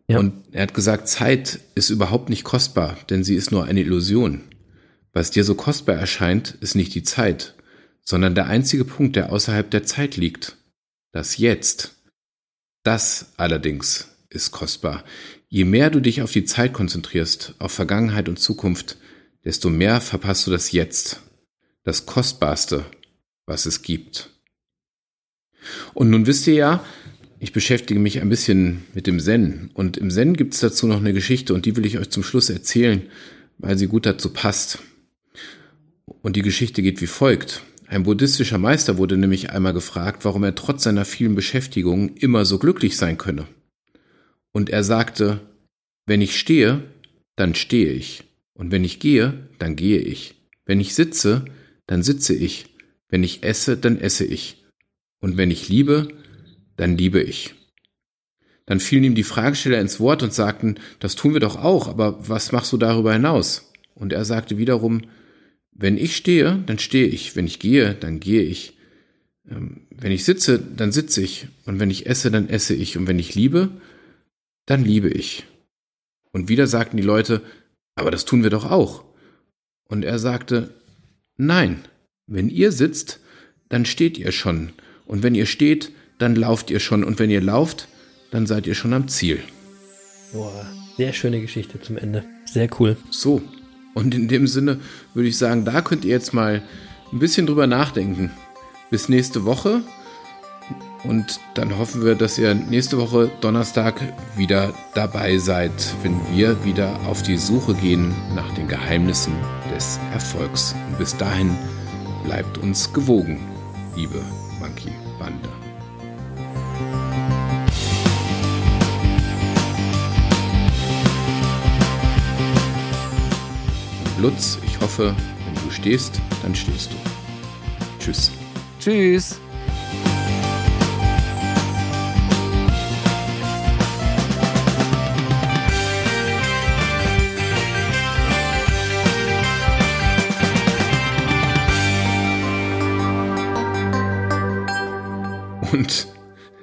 Ja. Und er hat gesagt, Zeit ist überhaupt nicht kostbar, denn sie ist nur eine Illusion. Was dir so kostbar erscheint, ist nicht die Zeit, sondern der einzige Punkt, der außerhalb der Zeit liegt. Das Jetzt. Das allerdings ist kostbar. Je mehr du dich auf die Zeit konzentrierst, auf Vergangenheit und Zukunft, desto mehr verpasst du das Jetzt, das Kostbarste, was es gibt. Und nun wisst ihr ja, ich beschäftige mich ein bisschen mit dem Zen. Und im Zen gibt es dazu noch eine Geschichte und die will ich euch zum Schluss erzählen, weil sie gut dazu passt. Und die Geschichte geht wie folgt. Ein buddhistischer Meister wurde nämlich einmal gefragt, warum er trotz seiner vielen Beschäftigungen immer so glücklich sein könne. Und er sagte, wenn ich stehe, dann stehe ich. Und wenn ich gehe, dann gehe ich. Wenn ich sitze, dann sitze ich. Wenn ich esse, dann esse ich. Und wenn ich liebe, dann liebe ich. Dann fielen ihm die Fragesteller ins Wort und sagten, das tun wir doch auch, aber was machst du darüber hinaus? Und er sagte wiederum, wenn ich stehe, dann stehe ich, wenn ich gehe, dann gehe ich. Ähm, wenn ich sitze, dann sitze ich, und wenn ich esse, dann esse ich, und wenn ich liebe, dann liebe ich. Und wieder sagten die Leute, aber das tun wir doch auch. Und er sagte, nein, wenn ihr sitzt, dann steht ihr schon, und wenn ihr steht, dann lauft ihr schon. Und wenn ihr lauft, dann seid ihr schon am Ziel. Boah, sehr schöne Geschichte zum Ende. Sehr cool. So, und in dem Sinne würde ich sagen, da könnt ihr jetzt mal ein bisschen drüber nachdenken. Bis nächste Woche. Und dann hoffen wir, dass ihr nächste Woche Donnerstag wieder dabei seid, wenn wir wieder auf die Suche gehen nach den Geheimnissen des Erfolgs. Und bis dahin bleibt uns gewogen, liebe Monkey Bande. Lutz, ich hoffe, wenn du stehst, dann stehst du. Tschüss. Tschüss.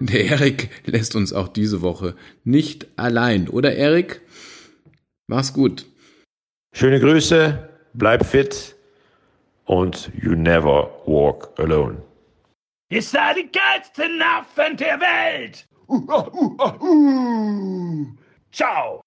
Der Erik lässt uns auch diese Woche nicht allein, oder Erik? Mach's gut. Schöne Grüße, bleib fit und you never walk alone. Ihr seid die geilsten Affen der Welt! Uh, uh, uh, uh. Ciao!